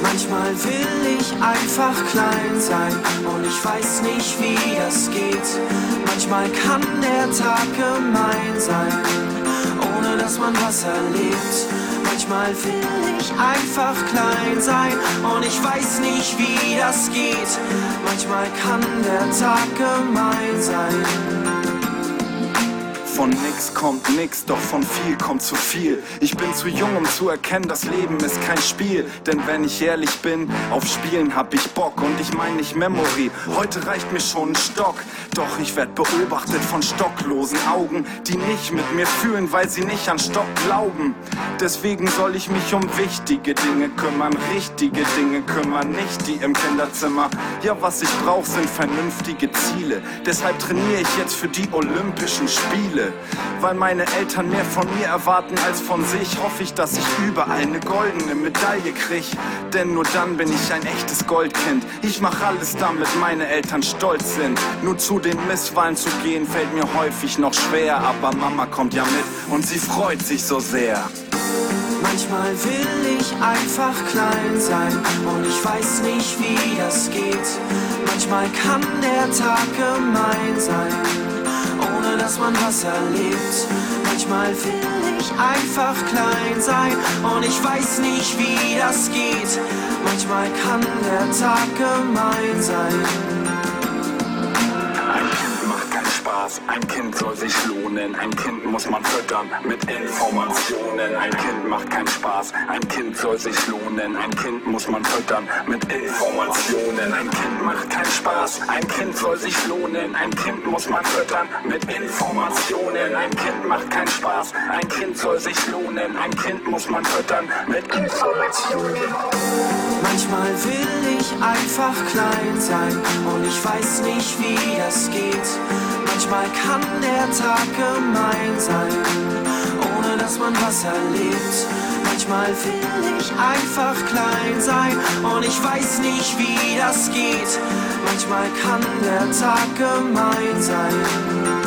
Manchmal will ich einfach klein sein und ich weiß nicht, wie das geht. Manchmal kann der Tag gemein sein, ohne dass man was erlebt. Manchmal will ich einfach klein sein und ich weiß nicht, wie das geht. Manchmal kann der Tag gemein sein. Von nix kommt nix, doch von viel kommt zu viel. Ich bin zu jung, um zu erkennen, das Leben ist kein Spiel. Denn wenn ich ehrlich bin, auf Spielen hab ich Bock und ich mein nicht Memory. Heute reicht mir schon ein Stock, doch ich werd beobachtet von stocklosen Augen, die nicht mit mir fühlen, weil sie nicht an Stock glauben. Deswegen soll ich mich um wichtige Dinge kümmern, richtige Dinge kümmern, nicht die im Kinderzimmer. Ja, was ich brauch, sind vernünftige Ziele. Deshalb trainiere ich jetzt für die Olympischen Spiele. Weil meine Eltern mehr von mir erwarten als von sich, hoffe ich, dass ich überall eine goldene Medaille krieg. Denn nur dann bin ich ein echtes Goldkind. Ich mach alles, damit meine Eltern stolz sind. Nur zu den Misswahlen zu gehen, fällt mir häufig noch schwer. Aber Mama kommt ja mit und sie freut sich so sehr. Manchmal will ich einfach klein sein und ich weiß nicht, wie das geht. Manchmal kann der Tag gemein sein, dass man was erlebt. Manchmal will ich einfach klein sein und ich weiß nicht, wie das geht. Manchmal kann der Tag gemein sein. Spaß, ein Kind soll sich lohnen. Ein Kind muss man füttern mit Informationen. Ein Kind macht keinen Spaß, ein Kind soll sich lohnen. Ein Kind muss man füttern mit Informationen. Ein Kind macht keinen Spaß, ein Kind soll sich lohnen. Ein Kind muss man füttern mit Informationen. Ein Kind macht keinen Spaß, ein Kind soll sich lohnen. Ein Kind muss man füttern mit Informationen. Manchmal will ich einfach klein sein und ich weiß nicht, wie das geht. Manchmal kann der Tag gemein sein, ohne dass man was erlebt. Manchmal will ich einfach klein sein und ich weiß nicht, wie das geht. Manchmal kann der Tag gemein sein.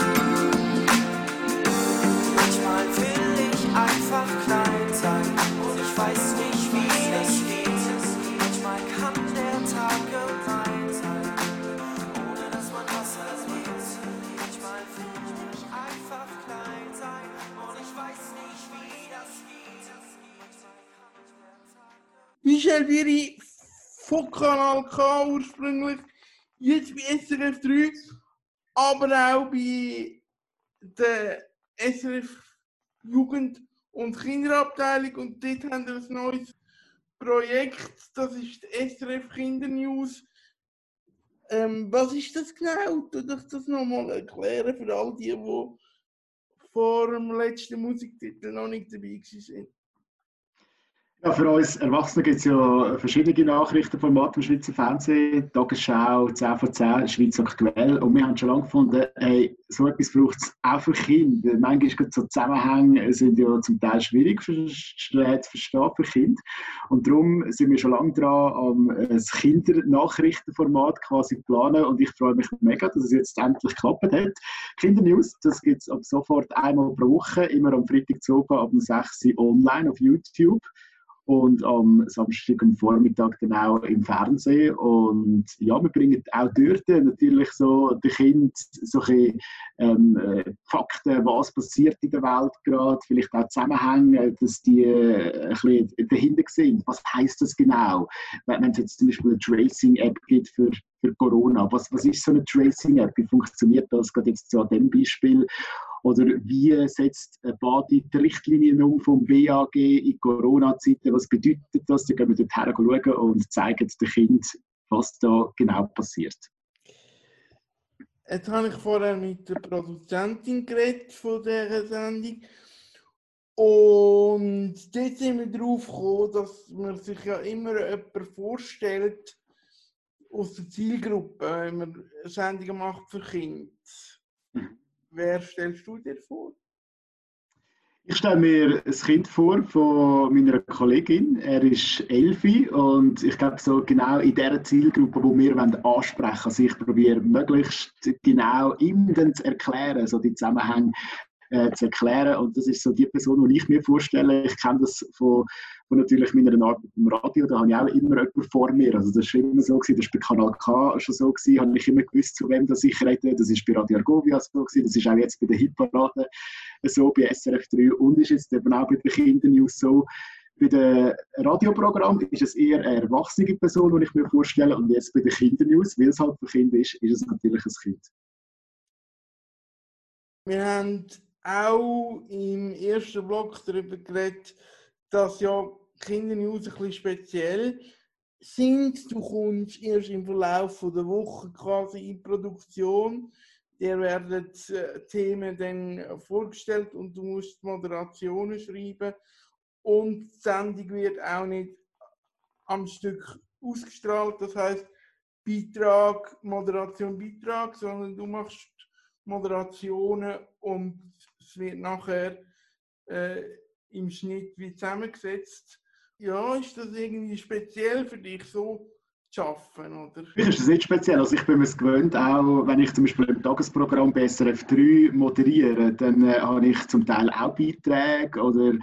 Michel Biri von Kanal K ursprünglich, jetzt bei SRF 3, aber auch bei der SRF Jugend- und Kinderabteilung und dort haben wir ein neues Projekt, das ist die SRF Kindernews. Ähm, was ist das genau? Tu ich das nochmal erklären für all die, die vor dem letzten Musiktitel noch nicht dabei waren. Ja, für uns Erwachsene gibt es ja verschiedene Nachrichtenformate im Schweizer Fernsehen. Tagesschau, 10 von 10, Schweiz aktuell. Und wir haben schon lange gefunden, hey, so etwas braucht es auch für Kinder. Manchmal gibt so Zusammenhänge sind ja zum Teil schwierig für, zu verstehen für Kinder. Und darum sind wir schon lange dran, am ein Kindernachrichtenformat quasi planen. Und ich freue mich mega, dass es jetzt endlich geklappt hat. Kindernews, das gibt es ab sofort einmal pro Woche, immer am Freitag zu oben, ab 6 Uhr online auf YouTube und am Samstag am Vormittag dann auch im Fernsehen. Und ja, wir bringen auch dort natürlich so den Kindern so ein bisschen, ähm, äh, Fakten, was passiert in der Welt gerade, vielleicht auch Zusammenhänge, dass die äh, ein bisschen dahinter sind. Was heißt das genau? Wenn es jetzt zum Beispiel eine Tracing-App gibt für, für Corona, was, was ist so eine Tracing-App? Wie funktioniert das gerade jetzt so an dem Beispiel? Oder wie setzt Badi die Richtlinien um vom BAG in Corona-Zeiten? Was bedeutet das? Da gehen wir dort her schauen und zeigen den Kindern, was da genau passiert. Jetzt habe ich vorher mit der Produzentin geredet von dieser Sendung. Und dort sind wir darauf gekommen, dass man sich ja immer jemanden vorstellt aus der Zielgruppe, wenn man Sendungen macht für Kinder. Wer stellst du dir vor? Ich stelle mir ein Kind vor von meiner Kollegin. Er ist Elfi und ich glaube, so genau in dieser Zielgruppe, die wir ansprechen wollen. Also ich probiere möglichst genau ihm dann zu erklären, so die Zusammenhänge äh, zu erklären. Und das ist so die Person, die ich mir vorstelle. Ich kenne das von, von natürlich meiner Arbeit im Radio, da habe ich auch immer jemanden vor mir. Also das war immer so, gewesen, das war bei Kanal K schon so, gewesen, habe ich immer gewusst, zu wem das ich rede. Das ist bei Radio Argovia so, gewesen, das ist auch jetzt bei der Hitparade so, bei SRF 3 und ist jetzt eben auch bei den Kindernews so. Bei dem Radioprogramm ist es eher eine erwachsene Person, die ich mir vorstelle, und jetzt bei den Kindernews, weil es halt für Kinder ist, ist es natürlich ein Kind. Wir haben auch im ersten Blog darüber geredet, dass ja Kindernews ein bisschen speziell sind. Du kommst erst im Verlauf der Woche quasi in Produktion. Dir werden äh, Themen dann vorgestellt und du musst Moderationen schreiben. Und die Sendung wird auch nicht am Stück ausgestrahlt. Das heißt Beitrag, Moderation, Beitrag, sondern du machst Moderationen und es wird nachher äh, im Schnitt wie zusammengesetzt. Ja, ist das irgendwie speziell für dich so zu arbeiten, oder? Mich ist das nicht speziell. Also ich bin mir es gewöhnt, auch wenn ich zum Beispiel im Tagesprogramm BSRF 3 moderiere, dann äh, habe ich zum Teil auch Beiträge oder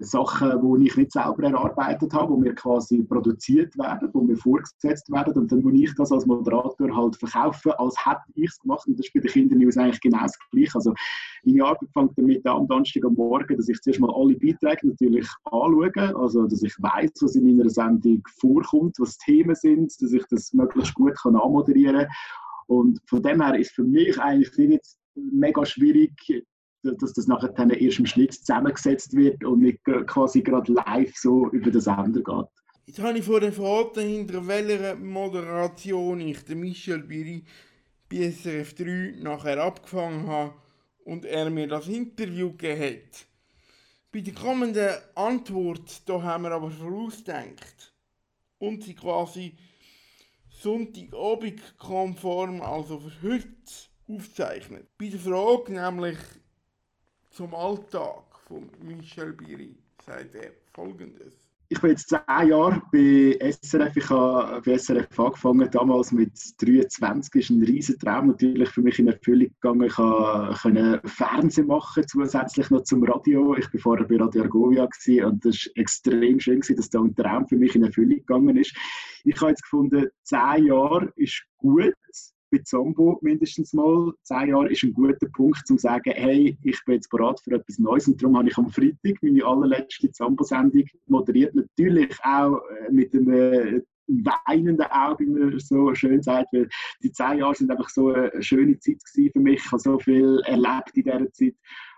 Sachen, die ich nicht selber erarbeitet habe, die mir quasi produziert werden, die mir vorgesetzt werden. Und dann muss ich das als Moderator halt verkaufen, als hätte ich es gemacht. Und das ist bei den Kindernews eigentlich genau das Gleiche. Also meine Arbeit fängt damit an, am Donnerstag am Morgen, dass ich zuerst mal alle Beiträge natürlich anschaue, also dass ich weiß, was in meiner Sendung vorkommt, was Themen sind, dass ich das möglichst gut kann anmoderieren kann. Und von dem her ist für mich eigentlich nicht mega schwierig, dass das nachher dann erst im Schnitt zusammengesetzt wird und nicht quasi gerade live so über den Sender geht. Jetzt habe ich vor der Frage hinter welcher Moderation ich den Michel Biri bei SRF 3 nachher abgefangen habe und er mir das Interview gegeben hat. Bei der kommenden Antwort, da haben wir aber vorausgedacht und sie quasi Sonntagabend konform, also für heute, aufzeichnet. Bei der Frage nämlich, zum Alltag von Michel Biri sagt er folgendes. Ich bin jetzt zehn Jahre bei SRF. Ich habe bei SRF angefangen, damals mit 23. Das ist ein riesen Traum natürlich für mich in Erfüllung gegangen. Ich konnte Fernsehen machen, zusätzlich noch zum Radio. Ich war vorher bei Radio Argovia und das war extrem schön, dass da ein Traum für mich in Erfüllung gegangen ist. Ich habe jetzt gefunden, zehn Jahre ist gut bei Zombo mindestens mal. Zehn Jahre ist ein guter Punkt, um zu sagen, hey, ich bin jetzt bereit für etwas Neues. Und darum habe ich am Freitag meine allerletzte Zombo-Sendung moderiert. Natürlich auch äh, mit einem äh, weinenden Auge, wie man so schön sagt, weil die zehn Jahre sind einfach so eine schöne Zeit für mich. Ich habe so viel erlebt in dieser Zeit.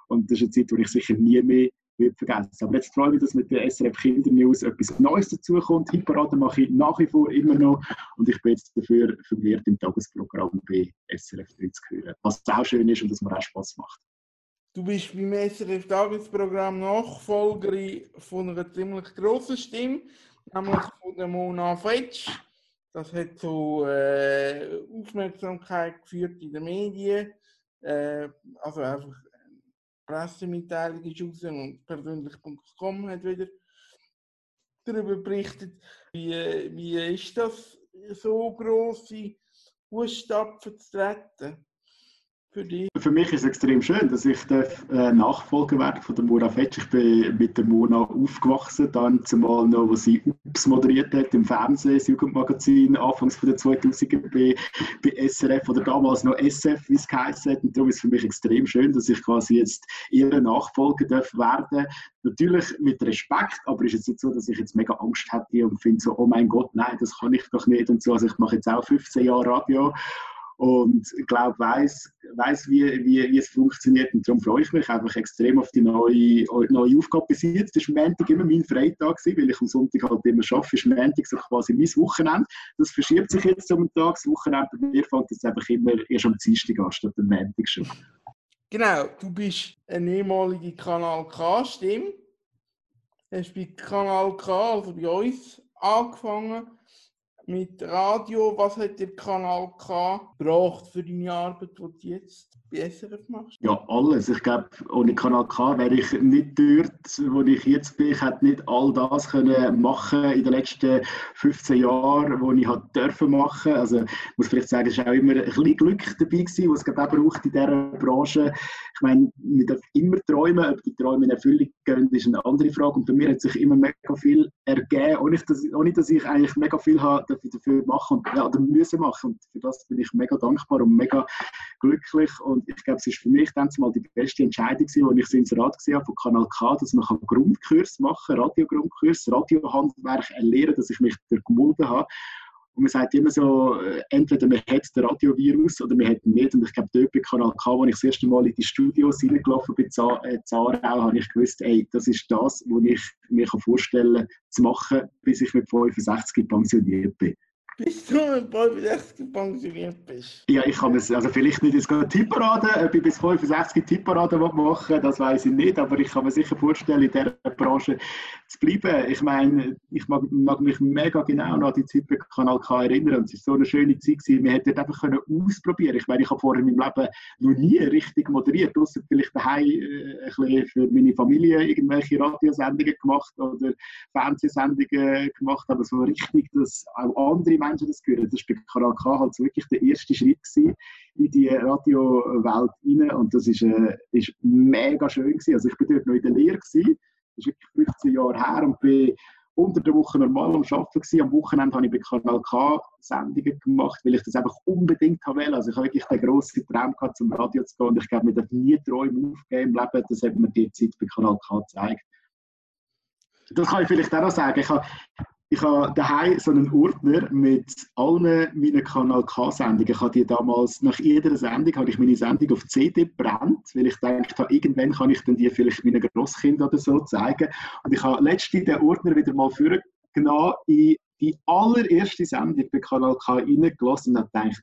Und das ist eine Zeit, die ich sicher nie mehr wird vergessen. Aber jetzt freue ich mich, dass mit der SRF Kindernews etwas Neues dazukommt. Hitparade mache ich nach wie vor immer noch und ich bin jetzt dafür vermehrt im Tagesprogramm bei SRF 3 zu hören. Was auch schön ist und das mir auch Spaß macht. Du bist beim SRF Tagesprogramm Nachfolgerin von einer ziemlich grossen Stimme, nämlich von der Mona Fetsch. Das hat zu äh, Aufmerksamkeit geführt in den Medien. Äh, also einfach Pressemitteilung ist raus und persönlich.com hat wieder darüber berichtet. Wie, wie ist das, so grosse Fußstapfen zu treten? Für dich? Für mich ist es extrem schön, dass ich darf, äh, Nachfolger werden von der Mona Fetsch. Ich bin mit der Mona aufgewachsen, dann zumal noch, wo sie Ups moderiert hat im Fernsehen, das Jugendmagazin, anfangs von der 2000er bei, bei SRF oder damals noch SF, wie es geheißen hat. Und darum ist es für mich extrem schön, dass ich quasi jetzt ihre Nachfolger darf werden Natürlich mit Respekt, aber ist es nicht so, dass ich jetzt mega Angst hätte und finde so, oh mein Gott, nein, das kann ich doch nicht und so. Also ich mache jetzt auch 15 Jahre Radio und glaube, weiß, weiß wie, wie, wie es funktioniert. Und darum freue ich mich einfach extrem auf die neue, neue Aufgabe. Bis jetzt war Montag immer mein Freitag, weil ich am Sonntag halt immer arbeite. Ist Montag so quasi mein Wochenende. Das verschiebt sich jetzt um den Tag. Das Wochenende bei mir fängt jetzt einfach immer erst am Dienstag an, statt am Montag schon. Genau, du bist eine ehemalige Kanal K-Stimme. Du hast bei Kanal K, also bei uns, angefangen mit Radio, was hat der Kanal K gebraucht für deine Arbeit, die du jetzt bei SRF machst? Ja, alles. Ich glaube, ohne Kanal K wäre ich nicht dort, wo ich jetzt bin. Ich hätte nicht all das können machen in den letzten 15 Jahren, wo ich halt dürfen machen. Also ich muss vielleicht sagen, es war auch immer ein bisschen Glück dabei gewesen, was es auch braucht in dieser Branche. Ich meine, man darf immer träumen, ob die Träume in Erfüllung gehen, ist eine andere Frage. Und bei mir hat sich immer mega viel ergeben, ohne dass, ohne dass ich eigentlich mega viel habe dafür machen und, ja, oder müssen machen. Und für das bin ich mega dankbar und mega glücklich. Und ich glaube, es ist für mich dann mal die beste Entscheidung als ich das Inserat gesehen habe von Kanal K, dass man Grundkurs machen kann, Radiogrundkurs, Radiohandwerk erlernen, dass ich mich durchgemulden habe. Und man sagt immer so, äh, entweder man hat den Radiovirus oder man hat ihn nicht. Und ich glaube, dort bei Kanal K, als ich das erste Mal in die Studios reingelaufen bin, in äh, Zarau, habe ich gewusst, ey, das ist das, was ich mir vorstellen kann, zu machen, bis ich mit 65 pensioniert bin bis du mit 65 pensioniert bist. Ja, ich kann es, also vielleicht nicht jetzt Tipparade, ob ich bis 65 Tipparade machen das weiß ich nicht, aber ich kann mir sicher vorstellen, in dieser Branche zu bleiben. Ich meine, ich mag, mag mich mega genau an die Zeit bei Kanal K erinnern und es war so eine schöne Zeit gewesen. Wir hätten einfach können ausprobieren Ich meine, ich habe vorher in meinem Leben noch nie richtig moderiert, außer vielleicht daheim äh, ein bisschen für meine Familie irgendwelche Radiosendungen gemacht oder Fernsehsendungen gemacht, aber so richtig, dass auch andere Menschen Menschen das gehört. Das war bei K halt wirklich der erste Schritt in die Radiowelt rein und das ist, äh, ist mega schön gewesen. Also ich bin dort noch in der Lehre gewesen. das ist wirklich 15 Jahre her und bin unter der Woche normal am Arbeiten gewesen. Am Wochenende habe ich bei Kanal K Sendungen gemacht, weil ich das einfach unbedingt wollte. Also ich habe wirklich den grossen Traum gehabt, zum Radio zu gehen und ich glaube, mir darf nie Träume aufgeben im Leben. Das hat mir die Zeit bei Kanal K gezeigt. Das kann ich vielleicht auch noch sagen. Ich habe ich habe daheim so einen Ordner mit allen meinen Kanal K-Sendungen. Ich habe die damals, nach jeder Sendung habe ich meine Sendung auf CD brennt, weil ich dachte, irgendwann kann ich dann die vielleicht meinen Grosskindern oder so zeigen. Und ich habe letztens den Ordner wieder mal vorgenommen in die allererste Sendung bei Kanal K reingelassen und habe gedacht,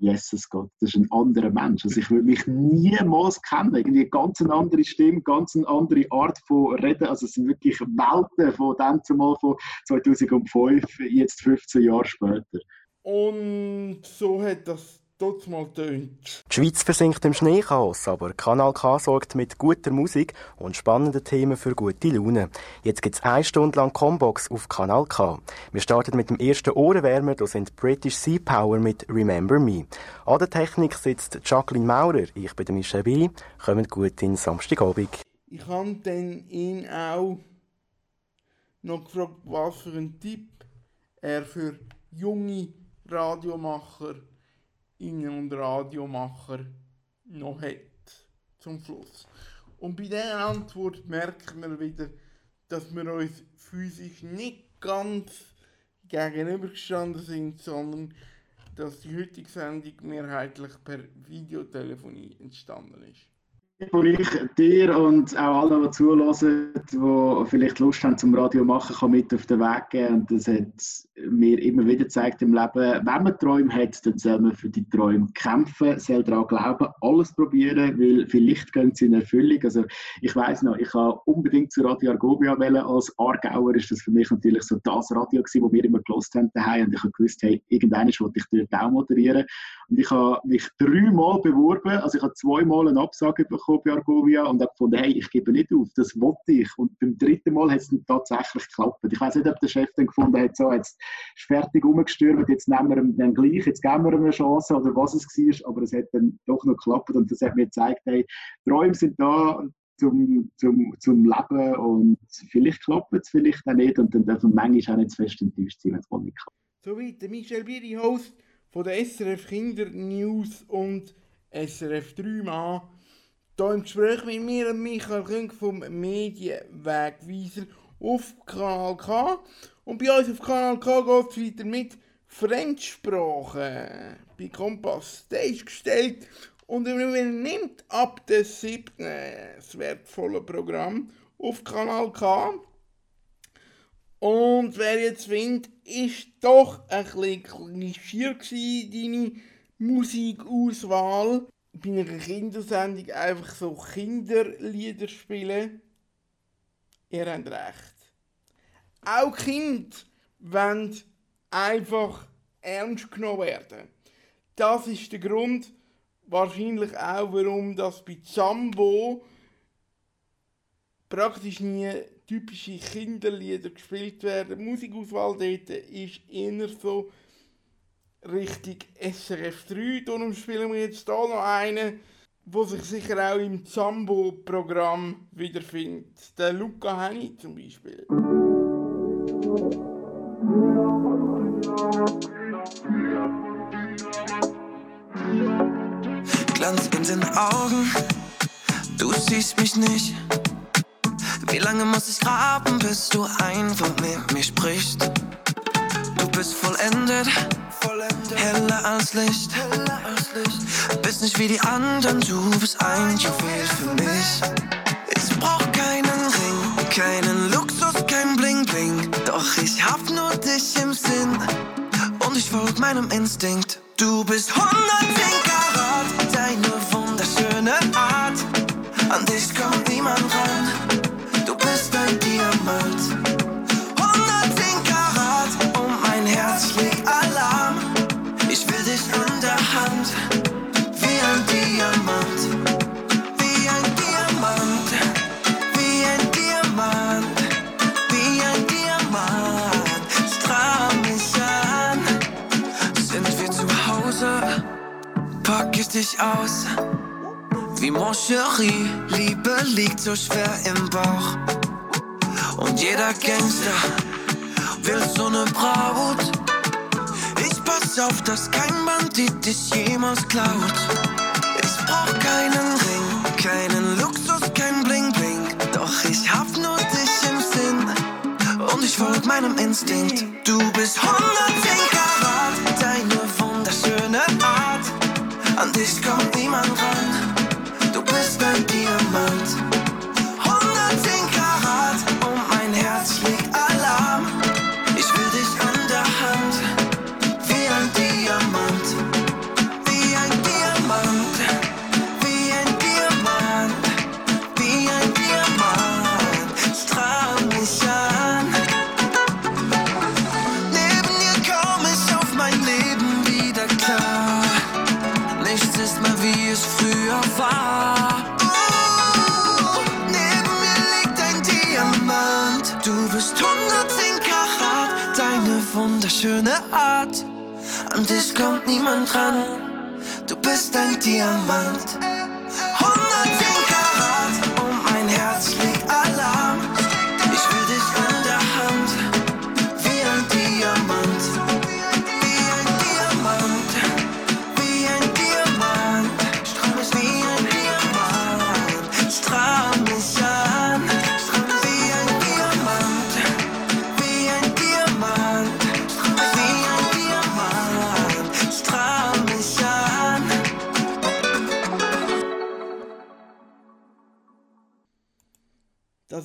Jesus Gott, das ist ein anderer Mensch. Also ich würde mich niemals kennen. Irgendwie eine ganz andere Stimme, ganz eine andere Art von Reden. Also es sind wirklich Welten von dem zumal von 2005, jetzt 15 Jahre später. Und so hat das dort mal tönt. Die Schweiz versinkt im Schneechaos, aber Kanal K sorgt mit guter Musik und spannenden Themen für gute Laune. Jetzt gibt's eine Stunde lang Combox auf Kanal K. Wir starten mit dem ersten Ohrenwärmer, das sind British Sea Power mit Remember Me. An der Technik sitzt Jacqueline Maurer, ich bin Michel Billy. Kommt gut in Samstagabend. Ich habe dann ihn auch noch gefragt, was für einen Tipp er für junge Radiomacher Und Radiomacher noch hat zum Schluss. Und bei dieser Antwort merken wir wieder, dass wir uns physisch nicht ganz gegenübergestanden sind, sondern dass die heutige Sendung mehrheitlich per Videotelefonie entstanden ist wo ich dir und auch allen, die zulassen, die vielleicht Lust haben zum Radio machen, kann mit auf den Weg geben. Und das hat mir immer wieder gezeigt im Leben, wenn man Träume hat, dann soll man für die Träume kämpfen, soll daran glauben, alles probieren, weil vielleicht gehen sie in Erfüllung. Also ich weiß noch, ich habe unbedingt zu Radio Argovia wählen. Als Aargauer ist das für mich natürlich so das Radio gewesen, das wir immer gelost haben daheim. Und ich habe gewusst, hey, irgendwann wollte ich dort auch moderieren. Und ich habe mich dreimal beworben, also ich habe zweimal eine Absage bekommen bei Argovia und habe gefunden, hey, ich gebe nicht auf, das wollte ich. Und beim dritten Mal hat es dann tatsächlich geklappt. Ich weiß nicht, ob der Chef dann gefunden hat, so, jetzt ist fertig umgestürmt, jetzt nehmen wir ihm dann gleich, jetzt geben wir ihm eine Chance oder was es war, aber es hat dann doch noch geklappt und das hat mir gezeigt, hey, Träume sind da, zum, zum, zum Leben und vielleicht klappt es, vielleicht auch nicht und dann dürfen wir manchmal auch nicht zu fest enttäuscht sein, wenn es mal nicht klappt. Soweit Michel Biri, Host von der SRF Kinder News und SRF 3 Mann hier im Gespräch mit mir und Michael Küng vom Medienwegweiser auf Kanal K. Und bei uns auf Kanal K geht es weiter mit Fremdsprache bei Kompass. Der ist gestellt und übernimmt ab dem 7. das wertvolle Programm auf Kanal K. Und wer jetzt findet, ist doch ein bisschen klischiert deine Musikauswahl bei einer Kindersendung einfach so Kinderlieder spielen, ihr habt recht. Auch Kinder wollen einfach ernst genommen werden. Das ist der Grund, wahrscheinlich auch, warum das bei Zambo praktisch nie typische Kinderlieder gespielt werden. Die Musikauswahl dort ist eher so Richtung SRF 3. Darum spielen wir jetzt hier noch einen, der sich sicher auch im Zambo-Programm wiederfindet. Der Luca Henny zum Beispiel. Glanz in den Augen, du siehst mich nicht. Wie lange muss ich graben, bis du einfach mit mir sprichst? bist vollendet, heller als Licht. Bist nicht wie die anderen, du bist ein Juwel für mich. Ich brauch keinen Ring, keinen Luxus, kein Bling Bling. Doch ich hab nur dich im Sinn und ich folg meinem Instinkt. Du bist 110 Karat, dich aus, wie Mon Chéri. Liebe liegt so schwer im Bauch. Und jeder Gangster will so ne Braut. Ich pass auf, dass kein Bandit dich jemals klaut. Ich brauch keinen Ring, keinen Luxus, kein Bling Bling. Doch ich hab nur dich im Sinn und ich folg meinem Instinkt. Du bist 110 An dich kommt niemand ran, du bist ein Diamant. Dich kommt niemand ran. Du bist ein Diamant.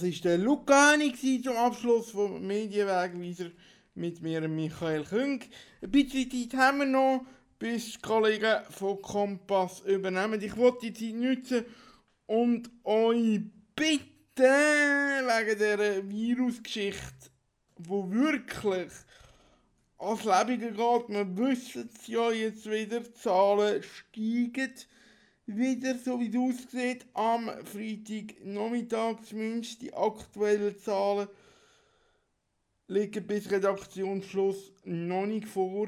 War der Luca Hennig zum Abschluss vom Medienwegweiser mit mir, Michael Küng. Ein bisschen Zeit haben wir noch, bis die Kollegen von Kompass übernehmen. Ich wollte die Zeit nutzen und euch bitten, wegen dieser Virusgeschichte, wo wirklich ans Leben geht, wir wissen es ja jetzt wieder, die Zahlen steigen wieder, so wie es aussieht, am Freitagnachmittag zumindest. Die aktuellen Zahlen liegen bis Redaktionsschluss noch nicht vor.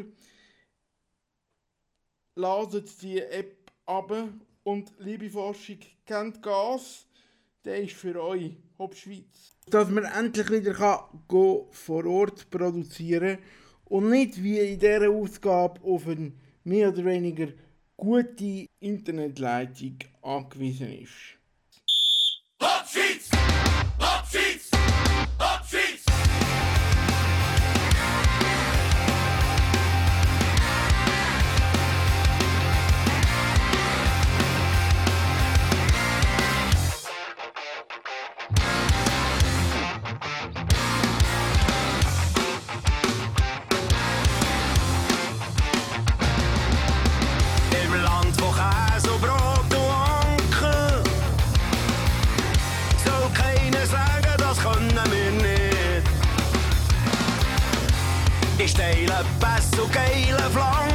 Ladet die App ab und liebe Forschung, kennt Gas, der ist für euch, Hop Schweiz. Dass man endlich wieder kann, go vor Ort produzieren und nicht wie in dieser Ausgabe auf eine mehr oder weniger gute Internetleitung angewiesen ist. Hopschitz! Hopschitz! Ich steile Pässe und